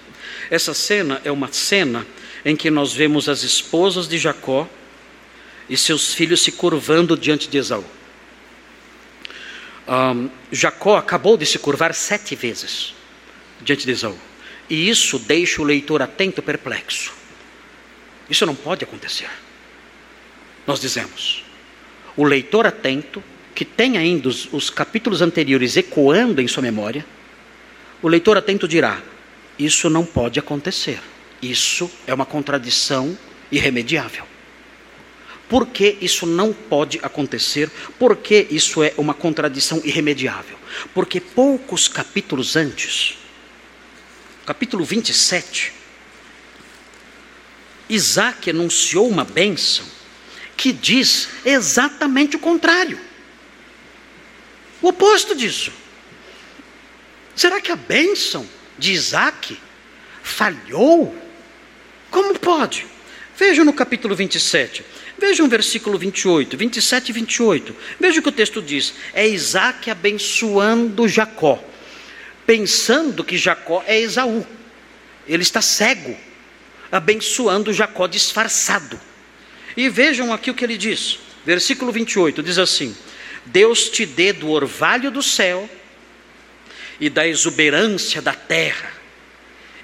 Essa cena é uma cena em que nós vemos as esposas de Jacó e seus filhos se curvando diante de Esaú um, Jacó acabou de se curvar sete vezes diante de Esaú. E isso deixa o leitor atento perplexo. Isso não pode acontecer. Nós dizemos, o leitor atento, que tem ainda os, os capítulos anteriores ecoando em sua memória, o leitor atento dirá: Isso não pode acontecer. Isso é uma contradição irremediável. Por que isso não pode acontecer? Por que isso é uma contradição irremediável? Porque poucos capítulos antes, capítulo 27, Isaac anunciou uma bênção que diz exatamente o contrário. O oposto disso. Será que a bênção de Isaac falhou? Como pode? Vejam no capítulo 27. Vejam o versículo 28, 27 e 28. Veja o que o texto diz. É Isaac abençoando Jacó, pensando que Jacó é Esaú. Ele está cego, abençoando Jacó disfarçado. E vejam aqui o que ele diz. Versículo 28 diz assim: Deus te dê do orvalho do céu e da exuberância da terra,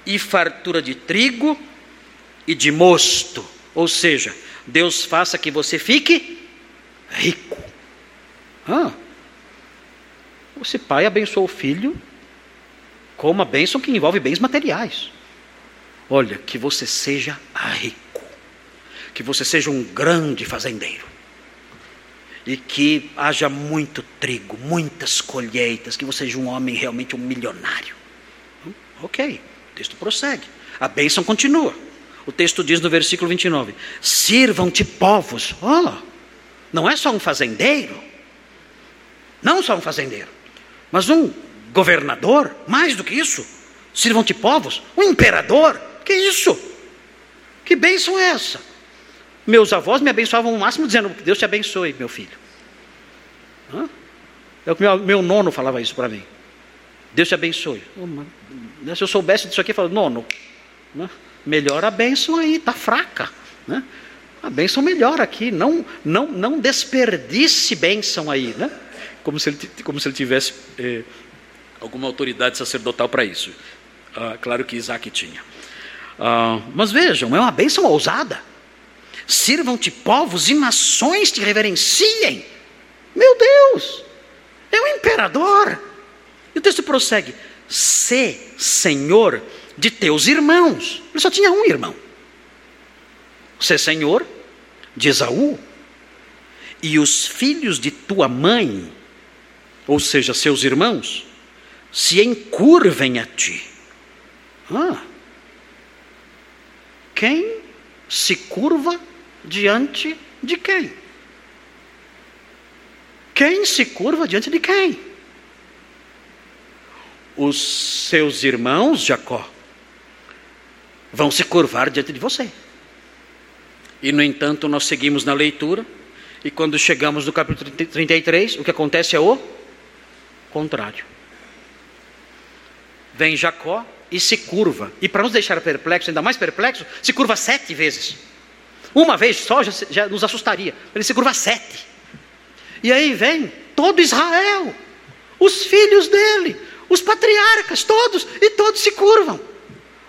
e fartura de trigo e de mosto. Ou seja, Deus faça que você fique rico. Ah, esse pai abençoou o filho com uma bênção que envolve bens materiais. Olha, que você seja rico, que você seja um grande fazendeiro, e que haja muito trigo, muitas colheitas, que você seja um homem realmente um milionário. Hum, ok, o texto prossegue, a bênção continua. O texto diz no versículo 29: Sirvam-te povos. Oh, não é só um fazendeiro, não só um fazendeiro, mas um governador, mais do que isso. Sirvam-te povos, um imperador. Que isso? Que bênção é essa? Meus avós me abençoavam o máximo dizendo: Deus te abençoe, meu filho. Hã? É o que meu, meu nono falava isso para mim. Deus te abençoe. Oh, se eu soubesse disso aqui, eu falava, nono. Né? melhor a bênção aí, está fraca. Né? A bênção melhor aqui, não, não, não desperdice bênção aí, né? como, se ele, como se ele tivesse eh, alguma autoridade sacerdotal para isso. Ah, claro que Isaac tinha. Ah, mas vejam, é uma bênção ousada. Sirvam-te povos e nações te reverenciem. Meu Deus, é um imperador. E o texto prossegue: Se Senhor de teus irmãos. Ele só tinha um irmão. É senhor de Esaú. E os filhos de tua mãe, ou seja, seus irmãos, se encurvem a ti. Ah, quem se curva diante de quem? Quem se curva diante de quem? Os seus irmãos, Jacó, vão se curvar diante de você. E, no entanto, nós seguimos na leitura, e quando chegamos no capítulo 33, o que acontece é o contrário. Vem Jacó e se curva. E para nos deixar perplexos, ainda mais perplexos, se curva sete vezes. Uma vez só já, já nos assustaria. Ele se curva sete. E aí vem todo Israel, os filhos dele, os patriarcas, todos, e todos se curvam.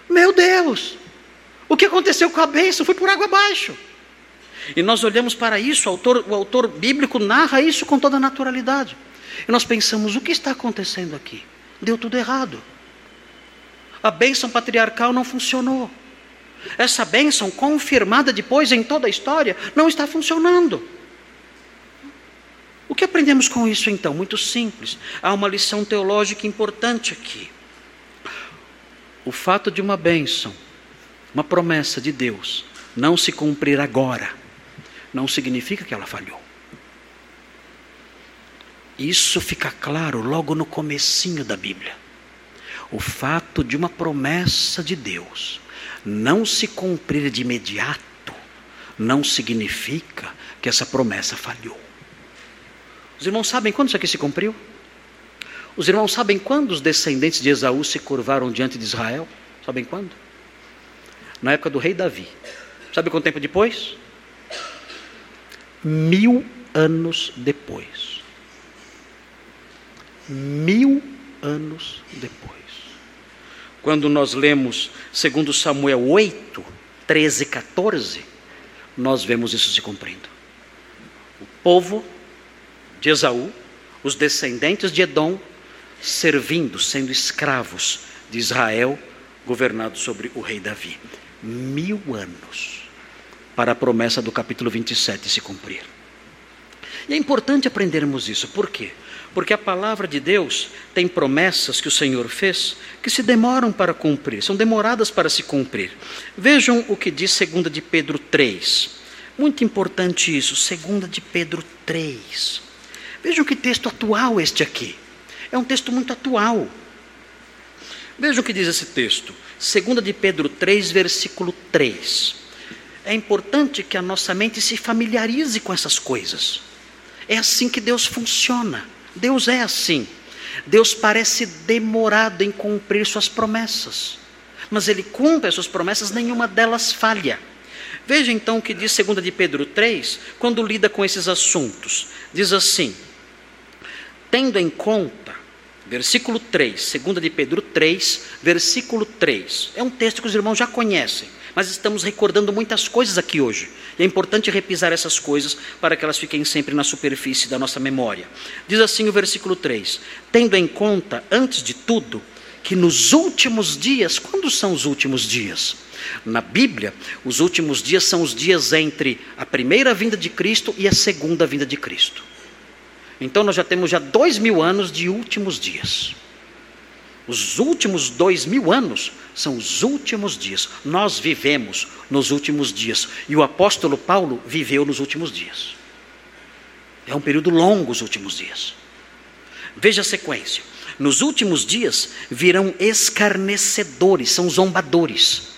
Meu Deus! O que aconteceu com a bênção foi por água abaixo. E nós olhamos para isso, o autor, o autor bíblico narra isso com toda naturalidade. E nós pensamos: o que está acontecendo aqui? Deu tudo errado. A bênção patriarcal não funcionou. Essa bênção, confirmada depois em toda a história, não está funcionando. O que aprendemos com isso então? Muito simples. Há uma lição teológica importante aqui. O fato de uma bênção, uma promessa de Deus, não se cumprir agora, não significa que ela falhou. Isso fica claro logo no comecinho da Bíblia. O fato de uma promessa de Deus não se cumprir de imediato não significa que essa promessa falhou. Os irmãos sabem quando isso aqui se cumpriu? Os irmãos sabem quando os descendentes de Esaú se curvaram diante de Israel? Sabem quando? Na época do rei Davi. Sabe quanto tempo depois? Mil anos depois. Mil anos depois. Quando nós lemos, segundo Samuel 8, 13 e 14, nós vemos isso se cumprindo. O povo de Esaú, os descendentes de Edom, servindo, sendo escravos de Israel, governado sobre o rei Davi. Mil anos para a promessa do capítulo 27 se cumprir. E é importante aprendermos isso, por quê? Porque a palavra de Deus tem promessas que o Senhor fez que se demoram para cumprir, são demoradas para se cumprir. Vejam o que diz 2 de Pedro 3. Muito importante isso, 2 de Pedro 3. Vejam que texto atual este aqui. É um texto muito atual. Vejam o que diz esse texto. 2 de Pedro 3, versículo 3. É importante que a nossa mente se familiarize com essas coisas. É assim que Deus funciona. Deus é assim. Deus parece demorado em cumprir suas promessas. Mas ele cumpre as suas promessas, nenhuma delas falha. Veja então o que diz 2 de Pedro 3, quando lida com esses assuntos. Diz assim: Tendo em conta, versículo 3, 2 de Pedro 3, versículo 3. É um texto que os irmãos já conhecem mas estamos recordando muitas coisas aqui hoje. E é importante repisar essas coisas para que elas fiquem sempre na superfície da nossa memória. Diz assim o versículo 3: Tendo em conta, antes de tudo, que nos últimos dias, quando são os últimos dias? Na Bíblia, os últimos dias são os dias entre a primeira vinda de Cristo e a segunda vinda de Cristo. Então nós já temos já dois mil anos de últimos dias. Os últimos dois mil anos são os últimos dias. Nós vivemos nos últimos dias. E o apóstolo Paulo viveu nos últimos dias. É um período longo os últimos dias. Veja a sequência. Nos últimos dias virão escarnecedores, são zombadores.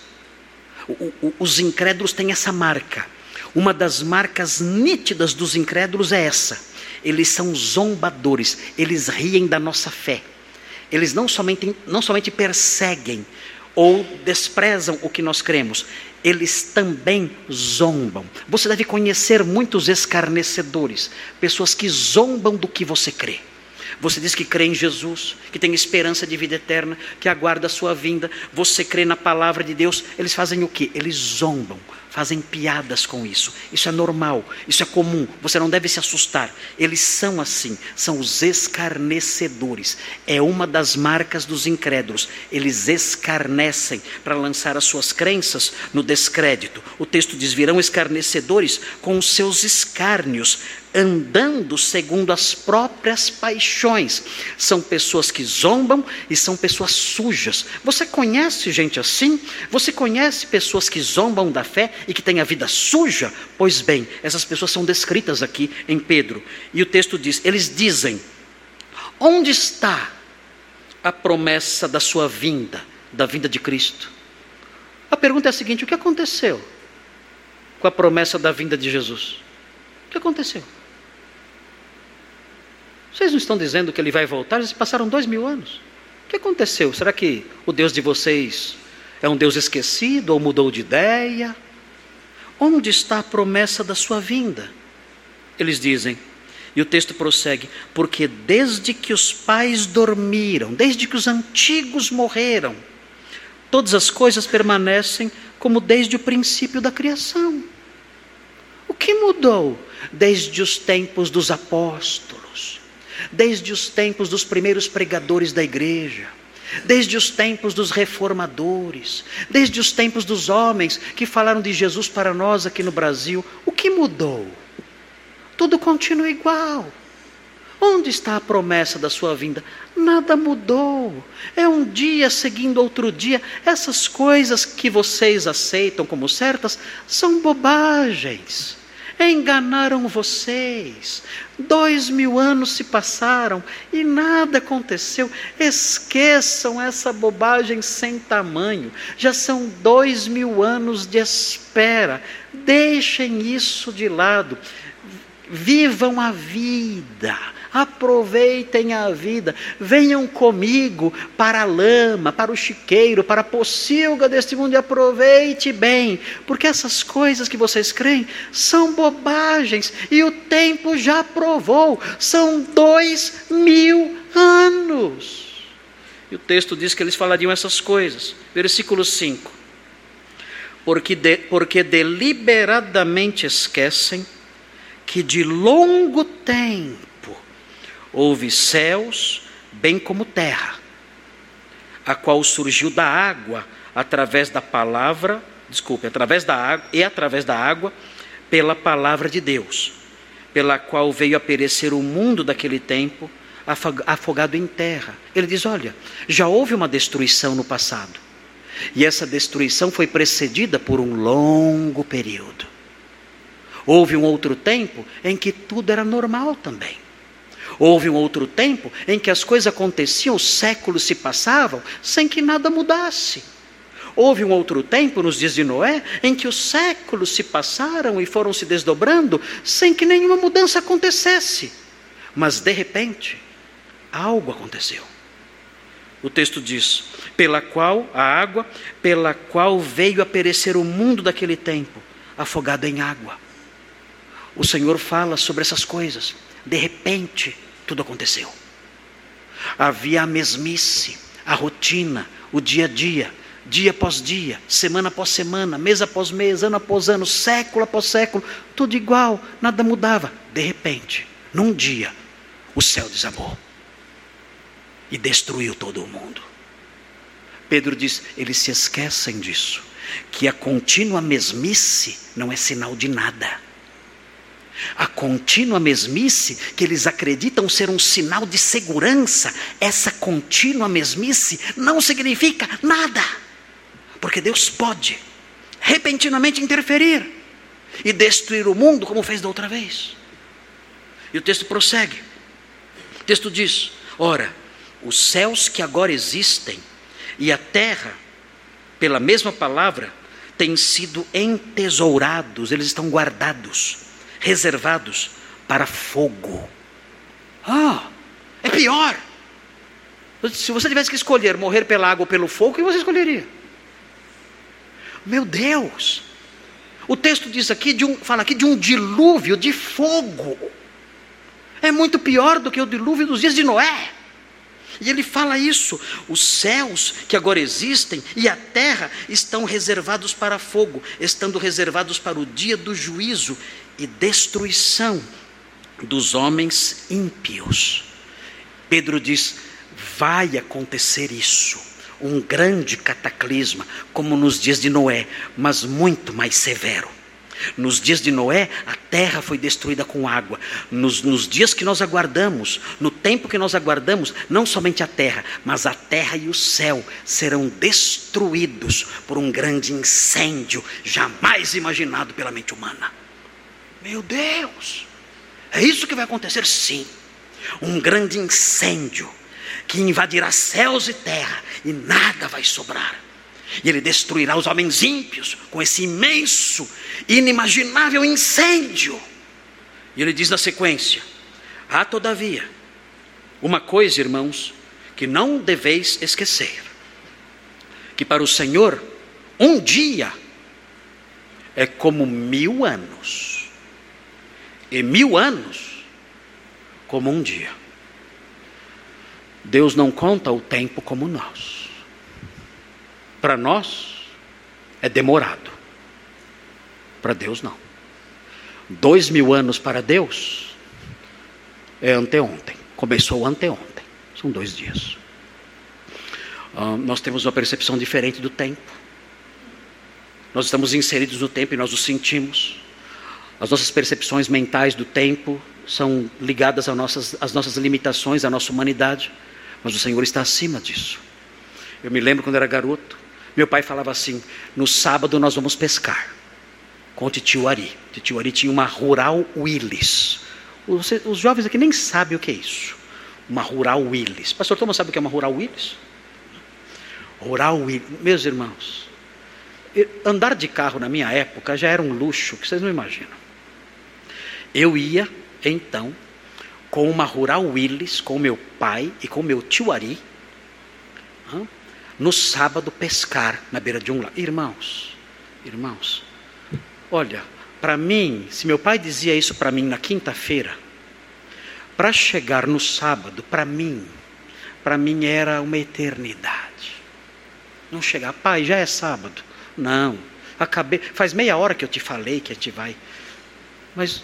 O, o, os incrédulos têm essa marca. Uma das marcas nítidas dos incrédulos é essa. Eles são zombadores, eles riem da nossa fé eles não somente, não somente perseguem ou desprezam o que nós cremos, eles também zombam. Você deve conhecer muitos escarnecedores, pessoas que zombam do que você crê. Você diz que crê em Jesus, que tem esperança de vida eterna, que aguarda a sua vinda. Você crê na palavra de Deus. Eles fazem o que? Eles zombam fazem piadas com isso. Isso é normal, isso é comum, você não deve se assustar. Eles são assim, são os escarnecedores. É uma das marcas dos incrédulos. Eles escarnecem para lançar as suas crenças no descrédito. O texto diz: virão escarnecedores com os seus escárnios, andando segundo as próprias paixões. São pessoas que zombam e são pessoas sujas. Você conhece gente assim? Você conhece pessoas que zombam da fé e que têm a vida suja? Pois bem, essas pessoas são descritas aqui em Pedro. E o texto diz: eles dizem: onde está a promessa da sua vinda, da vinda de Cristo? A pergunta é a seguinte: o que aconteceu com a promessa da vinda de Jesus? O que aconteceu? Vocês não estão dizendo que ele vai voltar? Já passaram dois mil anos. O que aconteceu? Será que o Deus de vocês é um Deus esquecido ou mudou de ideia? Onde está a promessa da sua vinda? Eles dizem, e o texto prossegue: porque desde que os pais dormiram, desde que os antigos morreram, todas as coisas permanecem como desde o princípio da criação. O que mudou desde os tempos dos apóstolos, desde os tempos dos primeiros pregadores da igreja, desde os tempos dos reformadores, desde os tempos dos homens que falaram de Jesus para nós aqui no Brasil? O que mudou? Tudo continua igual. Onde está a promessa da sua vinda? Nada mudou. É um dia seguindo outro dia. Essas coisas que vocês aceitam como certas são bobagens. Enganaram vocês. Dois mil anos se passaram e nada aconteceu. Esqueçam essa bobagem sem tamanho. Já são dois mil anos de espera. Deixem isso de lado. Vivam a vida aproveitem a vida, venham comigo para a lama, para o chiqueiro, para a pocilga deste mundo e aproveite bem, porque essas coisas que vocês creem são bobagens e o tempo já provou, são dois mil anos. E o texto diz que eles falariam essas coisas. Versículo 5. Porque, de, porque deliberadamente esquecem que de longo tempo houve céus, bem como terra, a qual surgiu da água através da palavra, desculpe, através da água e através da água pela palavra de Deus, pela qual veio a perecer o mundo daquele tempo, afogado em terra. Ele diz: Olha, já houve uma destruição no passado, e essa destruição foi precedida por um longo período. Houve um outro tempo em que tudo era normal também. Houve um outro tempo em que as coisas aconteciam, os séculos se passavam sem que nada mudasse. Houve um outro tempo, nos dias de Noé, em que os séculos se passaram e foram se desdobrando sem que nenhuma mudança acontecesse. Mas, de repente, algo aconteceu. O texto diz: pela qual a água, pela qual veio a perecer o mundo daquele tempo, afogado em água. O Senhor fala sobre essas coisas. De repente, tudo aconteceu. Havia a mesmice, a rotina, o dia a dia, dia após dia, semana após semana, mês após mês, ano após ano, século após século, tudo igual, nada mudava. De repente, num dia, o céu desabou e destruiu todo o mundo. Pedro diz: eles se esquecem disso, que a contínua mesmice não é sinal de nada. A contínua mesmice, que eles acreditam ser um sinal de segurança, essa contínua mesmice não significa nada. Porque Deus pode repentinamente interferir e destruir o mundo como fez da outra vez. E o texto prossegue. O texto diz: Ora, os céus que agora existem e a terra, pela mesma palavra, têm sido entesourados, eles estão guardados reservados para fogo. Ah, é pior. Se você tivesse que escolher morrer pela água ou pelo fogo, o que você escolheria? Meu Deus! O texto diz aqui de um, fala aqui de um dilúvio de fogo. É muito pior do que o dilúvio dos dias de Noé. E ele fala isso: os céus que agora existem e a terra estão reservados para fogo, estando reservados para o dia do juízo e destruição dos homens ímpios. Pedro diz: vai acontecer isso, um grande cataclisma, como nos dias de Noé, mas muito mais severo. Nos dias de Noé, a terra foi destruída com água. Nos, nos, dias que nós aguardamos, no tempo que nós aguardamos, não somente a terra, mas a terra e o céu serão destruídos por um grande incêndio jamais imaginado pela mente humana. Meu Deus! É isso que vai acontecer? Sim. Um grande incêndio que invadirá céus e terra e nada vai sobrar. E ele destruirá os homens ímpios com esse imenso, inimaginável incêndio. E ele diz na sequência: Há todavia uma coisa, irmãos, que não deveis esquecer: que para o Senhor um dia é como mil anos, e mil anos como um dia. Deus não conta o tempo como nós. Para nós, é demorado. Para Deus, não. Dois mil anos para Deus é anteontem. Começou anteontem. São dois dias. Uh, nós temos uma percepção diferente do tempo. Nós estamos inseridos no tempo e nós o sentimos. As nossas percepções mentais do tempo são ligadas às nossas, às nossas limitações, à nossa humanidade. Mas o Senhor está acima disso. Eu me lembro quando era garoto, meu pai falava assim: no sábado nós vamos pescar com o Ari. Tio Ari tinha uma Rural Willis. Os, os, jovens aqui nem sabem o que é isso. Uma Rural Willis. Pastor Thomas sabe o que é uma Rural Willis? Rural Willis. Meus irmãos, andar de carro na minha época já era um luxo que vocês não imaginam. Eu ia, então, com uma Rural Willis, com meu pai e com meu tio Ari, no sábado pescar na beira de um lago. Irmãos, irmãos, olha, para mim, se meu pai dizia isso para mim na quinta-feira, para chegar no sábado, para mim, para mim era uma eternidade. Não chegar, pai, já é sábado. Não, acabei, faz meia hora que eu te falei que a gente vai. Mas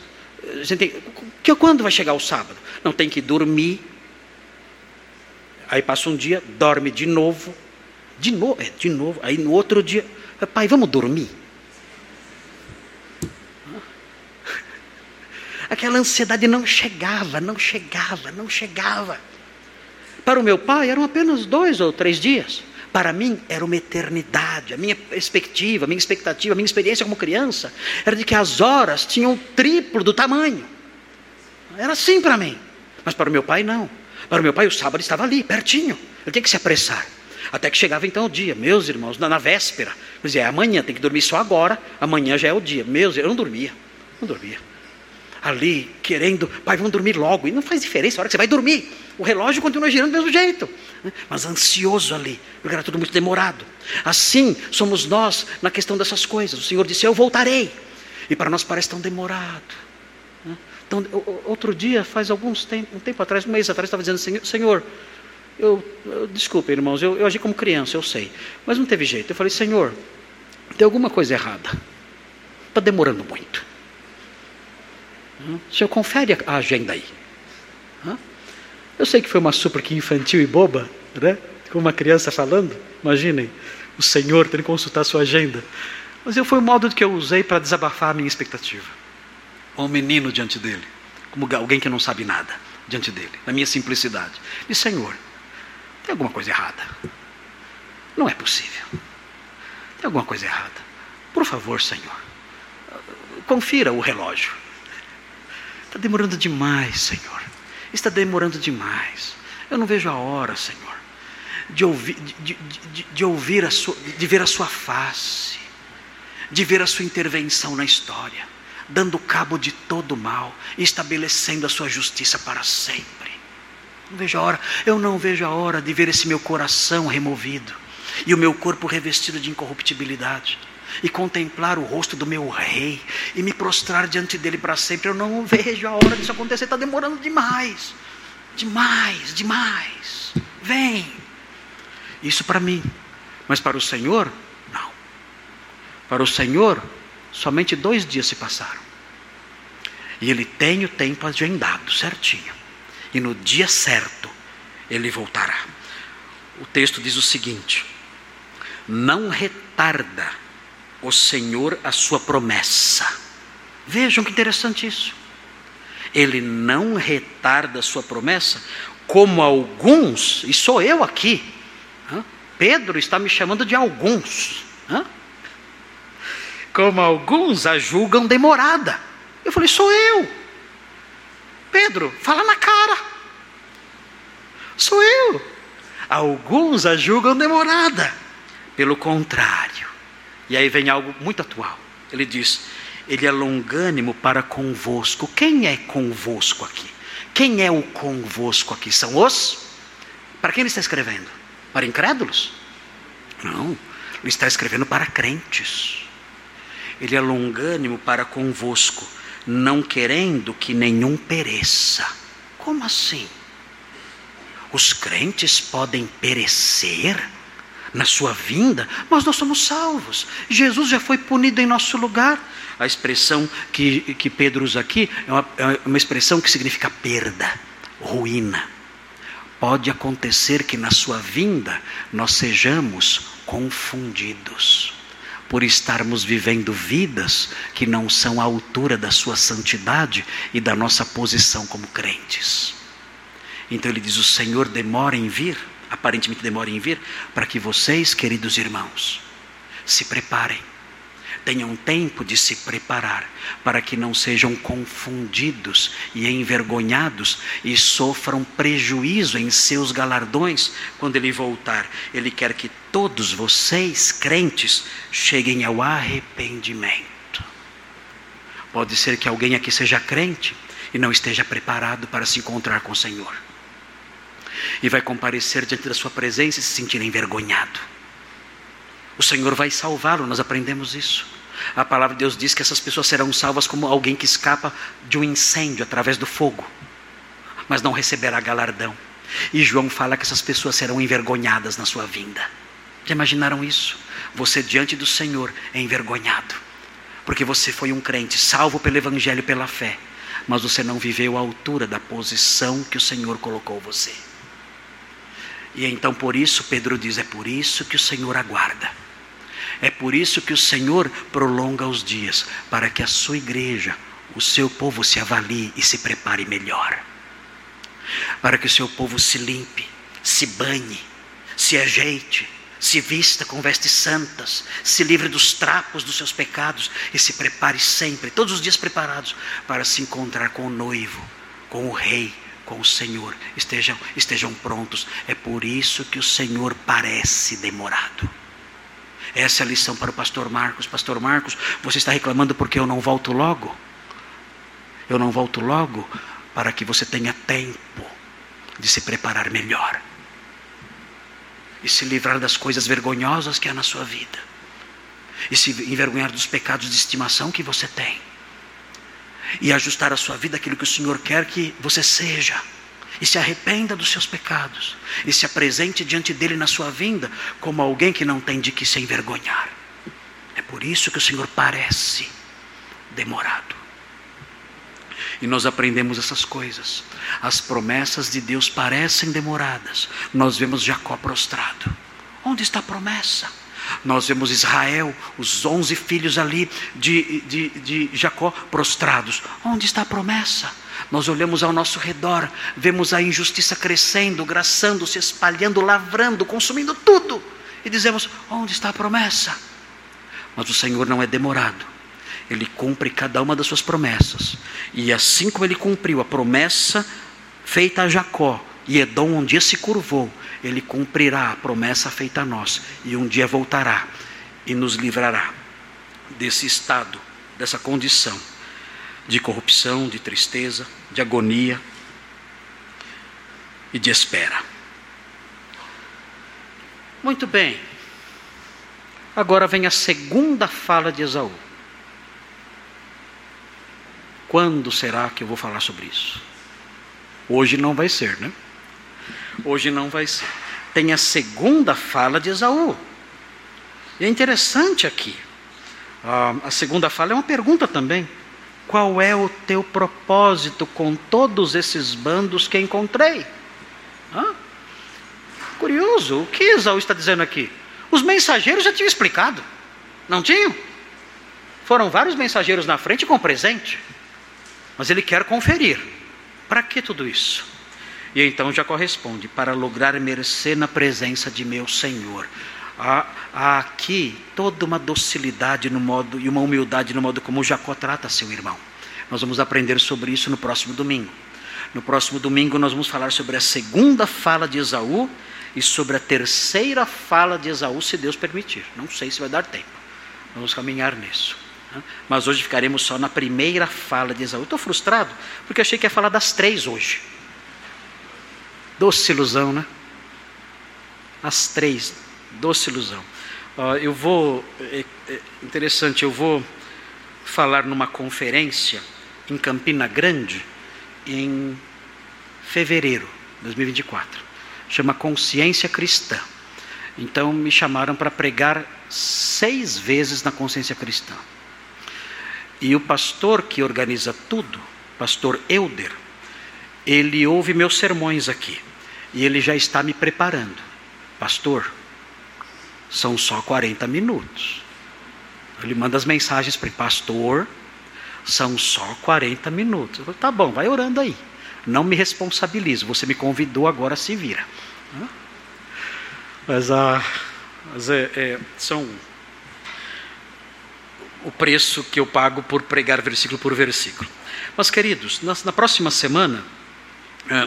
que, quando vai chegar o sábado? Não tem que dormir. Aí passa um dia, dorme de novo, de novo, é, de novo. Aí no outro dia, pai, vamos dormir. *laughs* Aquela ansiedade não chegava, não chegava, não chegava. Para o meu pai eram apenas dois ou três dias. Para mim era uma eternidade. A minha perspectiva, a minha expectativa, a minha experiência como criança era de que as horas tinham o triplo do tamanho. Era assim para mim. Mas para o meu pai não. Para o meu pai o sábado estava ali, pertinho. Ele tinha que se apressar. Até que chegava então o dia, meus irmãos, na, na véspera. Eu dizia, é amanhã, tem que dormir só agora, amanhã já é o dia. Meus, eu não dormia, não dormia. Ali, querendo, pai, vamos dormir logo. E não faz diferença a hora que você vai dormir. O relógio continua girando do mesmo jeito. Né? Mas ansioso ali, porque era tudo muito demorado. Assim somos nós na questão dessas coisas. O Senhor disse, eu voltarei. E para nós parece tão demorado. Então, outro dia, faz alguns tempo, um tempo atrás, um mês atrás, estava dizendo, Senhor, eu, eu desculpe, irmãos, eu, eu agi como criança, eu sei. Mas não teve jeito. Eu falei, Senhor, tem alguma coisa errada. Está demorando muito. O senhor confere a agenda aí. Eu sei que foi uma súplica infantil e boba, né? Com uma criança falando. Imaginem, o Senhor tem que consultar a sua agenda. Mas eu foi o modo que eu usei para desabafar a minha expectativa. Um menino diante dele, como alguém que não sabe nada diante dele, na minha simplicidade. E Senhor, tem alguma coisa errada. Não é possível. Tem alguma coisa errada. Por favor, Senhor, confira o relógio. Está demorando demais, Senhor. Está demorando demais. Eu não vejo a hora, Senhor, de ouvir, de, de, de, ouvir a sua, de ver a sua face, de ver a sua intervenção na história, dando cabo de todo o mal e estabelecendo a sua justiça para sempre. Não vejo a hora, eu não vejo a hora de ver esse meu coração removido e o meu corpo revestido de incorruptibilidade e contemplar o rosto do meu rei e me prostrar diante dele para sempre. Eu não vejo a hora disso acontecer, está demorando demais, demais, demais. Vem. Isso para mim, mas para o Senhor, não. Para o Senhor, somente dois dias se passaram. E ele tem o tempo agendado, certinho e no dia certo ele voltará. O texto diz o seguinte: Não retarda o Senhor a sua promessa. Vejam que interessante isso. Ele não retarda a sua promessa, como alguns, e sou eu aqui. Pedro está me chamando de alguns. Como alguns a julgam demorada. Eu falei, sou eu. Pedro, fala na cara. Sou eu. Alguns a julgam demorada. Pelo contrário. E aí vem algo muito atual. Ele diz: Ele é longânimo para convosco. Quem é convosco aqui? Quem é o convosco aqui? São os? Para quem ele está escrevendo? Para incrédulos? Não. Ele está escrevendo para crentes. Ele é longânimo para convosco não querendo que nenhum pereça. Como assim? Os crentes podem perecer? Na sua vinda, mas nós somos salvos. Jesus já foi punido em nosso lugar. A expressão que, que Pedro usa aqui é uma, é uma expressão que significa perda, ruína. Pode acontecer que na sua vinda nós sejamos confundidos por estarmos vivendo vidas que não são à altura da sua santidade e da nossa posição como crentes. Então ele diz: O Senhor demora em vir, aparentemente demora em vir, para que vocês, queridos irmãos, se preparem tenham tempo de se preparar, para que não sejam confundidos e envergonhados e sofram prejuízo em seus galardões quando ele voltar. Ele quer que todos vocês, crentes, cheguem ao arrependimento. Pode ser que alguém aqui seja crente e não esteja preparado para se encontrar com o Senhor. E vai comparecer diante da sua presença e se sentir envergonhado. O Senhor vai salvá-lo, nós aprendemos isso. A palavra de Deus diz que essas pessoas serão salvas como alguém que escapa de um incêndio através do fogo, mas não receberá galardão. E João fala que essas pessoas serão envergonhadas na sua vinda. Já imaginaram isso? Você diante do Senhor é envergonhado, porque você foi um crente salvo pelo Evangelho e pela fé, mas você não viveu à altura da posição que o Senhor colocou você. E então por isso Pedro diz: é por isso que o Senhor aguarda é por isso que o Senhor prolonga os dias, para que a sua igreja, o seu povo se avalie e se prepare melhor. Para que o seu povo se limpe, se banhe, se ajeite, se vista com vestes santas, se livre dos trapos dos seus pecados e se prepare sempre, todos os dias preparados, para se encontrar com o noivo, com o rei, com o Senhor. Estejam, estejam prontos. É por isso que o Senhor parece demorado. Essa é a lição para o pastor Marcos. Pastor Marcos, você está reclamando porque eu não volto logo? Eu não volto logo para que você tenha tempo de se preparar melhor e se livrar das coisas vergonhosas que há na sua vida e se envergonhar dos pecados de estimação que você tem e ajustar a sua vida àquilo que o Senhor quer que você seja e se arrependa dos seus pecados e se apresente diante dele na sua vinda como alguém que não tem de que se envergonhar. É por isso que o Senhor parece demorado. E nós aprendemos essas coisas. As promessas de Deus parecem demoradas. Nós vemos Jacó prostrado. Onde está a promessa? Nós vemos Israel, os onze filhos ali de, de, de Jacó prostrados. Onde está a promessa? Nós olhamos ao nosso redor, vemos a injustiça crescendo, graçando, se espalhando, lavrando, consumindo tudo. E dizemos: onde está a promessa? Mas o Senhor não é demorado. Ele cumpre cada uma das suas promessas. E assim como ele cumpriu a promessa feita a Jacó, e Edom um dia se curvou, ele cumprirá a promessa feita a nós. E um dia voltará e nos livrará desse estado, dessa condição de corrupção, de tristeza, de agonia e de espera. Muito bem. Agora vem a segunda fala de Esaú. Quando será que eu vou falar sobre isso? Hoje não vai ser, né? Hoje não vai ser. Tem a segunda fala de Esaú. E é interessante aqui. Ah, a segunda fala é uma pergunta também. Qual é o teu propósito com todos esses bandos que encontrei? Hã? Curioso, o que Esaú está dizendo aqui? Os mensageiros já tinham explicado, não tinham? Foram vários mensageiros na frente com presente, mas ele quer conferir. Para que tudo isso? E então Jacó responde: Para lograr mercê na presença de meu Senhor. Há, há, aqui toda uma docilidade no modo e uma humildade no modo como Jacó trata seu irmão. Nós vamos aprender sobre isso no próximo domingo. No próximo domingo nós vamos falar sobre a segunda fala de Esaú e sobre a terceira fala de Esaú, se Deus permitir. Não sei se vai dar tempo. Vamos caminhar nisso. Né? Mas hoje ficaremos só na primeira fala de Esaú. Estou frustrado porque achei que ia falar das três hoje. Doce ilusão, né? As três doce ilusão. Uh, eu vou, é, é interessante, eu vou falar numa conferência em Campina Grande em fevereiro de 2024. Chama Consciência Cristã. Então me chamaram para pregar seis vezes na consciência cristã. E o pastor que organiza tudo, pastor Euder, ele ouve meus sermões aqui. E ele já está me preparando. Pastor, são só 40 minutos. Ele manda as mensagens para o pastor, são só 40 minutos. Eu falo, tá bom, vai orando aí. Não me responsabilizo, você me convidou, agora se vira. Mas, ah, mas é, é, são o preço que eu pago por pregar versículo por versículo. Mas, queridos, na, na próxima semana,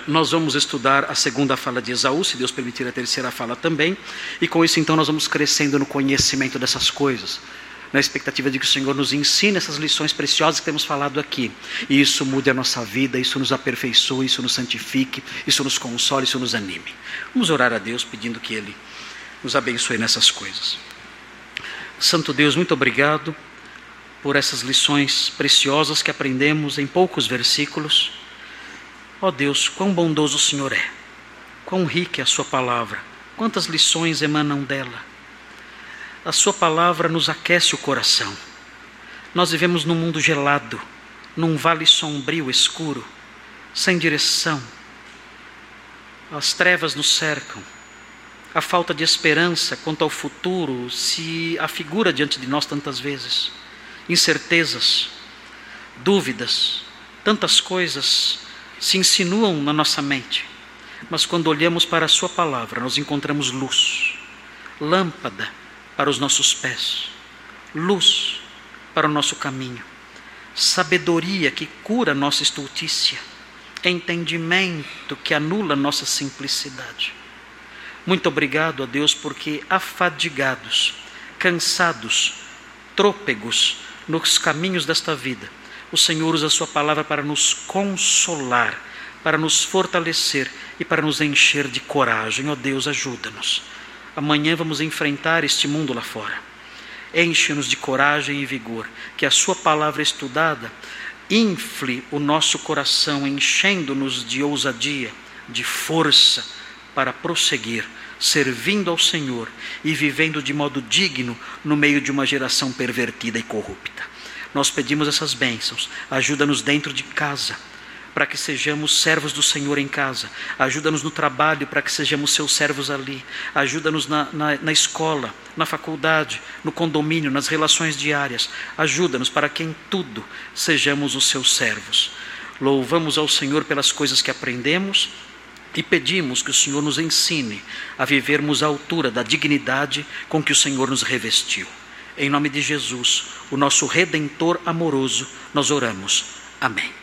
nós vamos estudar a segunda fala de Esaú, se Deus permitir a terceira fala também, e com isso então nós vamos crescendo no conhecimento dessas coisas, na expectativa de que o Senhor nos ensine essas lições preciosas que temos falado aqui, e isso mude a nossa vida, isso nos aperfeiçoe, isso nos santifique, isso nos console, isso nos anime. Vamos orar a Deus pedindo que Ele nos abençoe nessas coisas. Santo Deus, muito obrigado por essas lições preciosas que aprendemos em poucos versículos. Ó oh Deus, quão bondoso o Senhor é, quão rica é a Sua palavra, quantas lições emanam dela. A Sua palavra nos aquece o coração. Nós vivemos num mundo gelado, num vale sombrio, escuro, sem direção. As trevas nos cercam. A falta de esperança quanto ao futuro se afigura diante de nós tantas vezes. Incertezas, dúvidas, tantas coisas se insinuam na nossa mente, mas quando olhamos para a Sua palavra, nós encontramos luz, lâmpada para os nossos pés, luz para o nosso caminho, sabedoria que cura nossa estultícia, entendimento que anula nossa simplicidade. Muito obrigado a Deus, porque afadigados, cansados, trôpegos nos caminhos desta vida, o Senhor usa a Sua palavra para nos consolar, para nos fortalecer e para nos encher de coragem. Ó oh Deus, ajuda-nos. Amanhã vamos enfrentar este mundo lá fora. Enche-nos de coragem e vigor, que a Sua palavra estudada infle o nosso coração, enchendo-nos de ousadia, de força para prosseguir, servindo ao Senhor e vivendo de modo digno no meio de uma geração pervertida e corrupta. Nós pedimos essas bênçãos. Ajuda-nos dentro de casa, para que sejamos servos do Senhor em casa. Ajuda-nos no trabalho, para que sejamos seus servos ali. Ajuda-nos na, na, na, escola, na faculdade, no condomínio, nas relações diárias. Ajuda-nos para que em tudo sejamos os seus servos. Louvamos ao Senhor pelas coisas que aprendemos e pedimos que o Senhor nos ensine a vivermos à altura da dignidade com que o Senhor nos revestiu. Em nome de Jesus, o nosso redentor amoroso, nós oramos. Amém.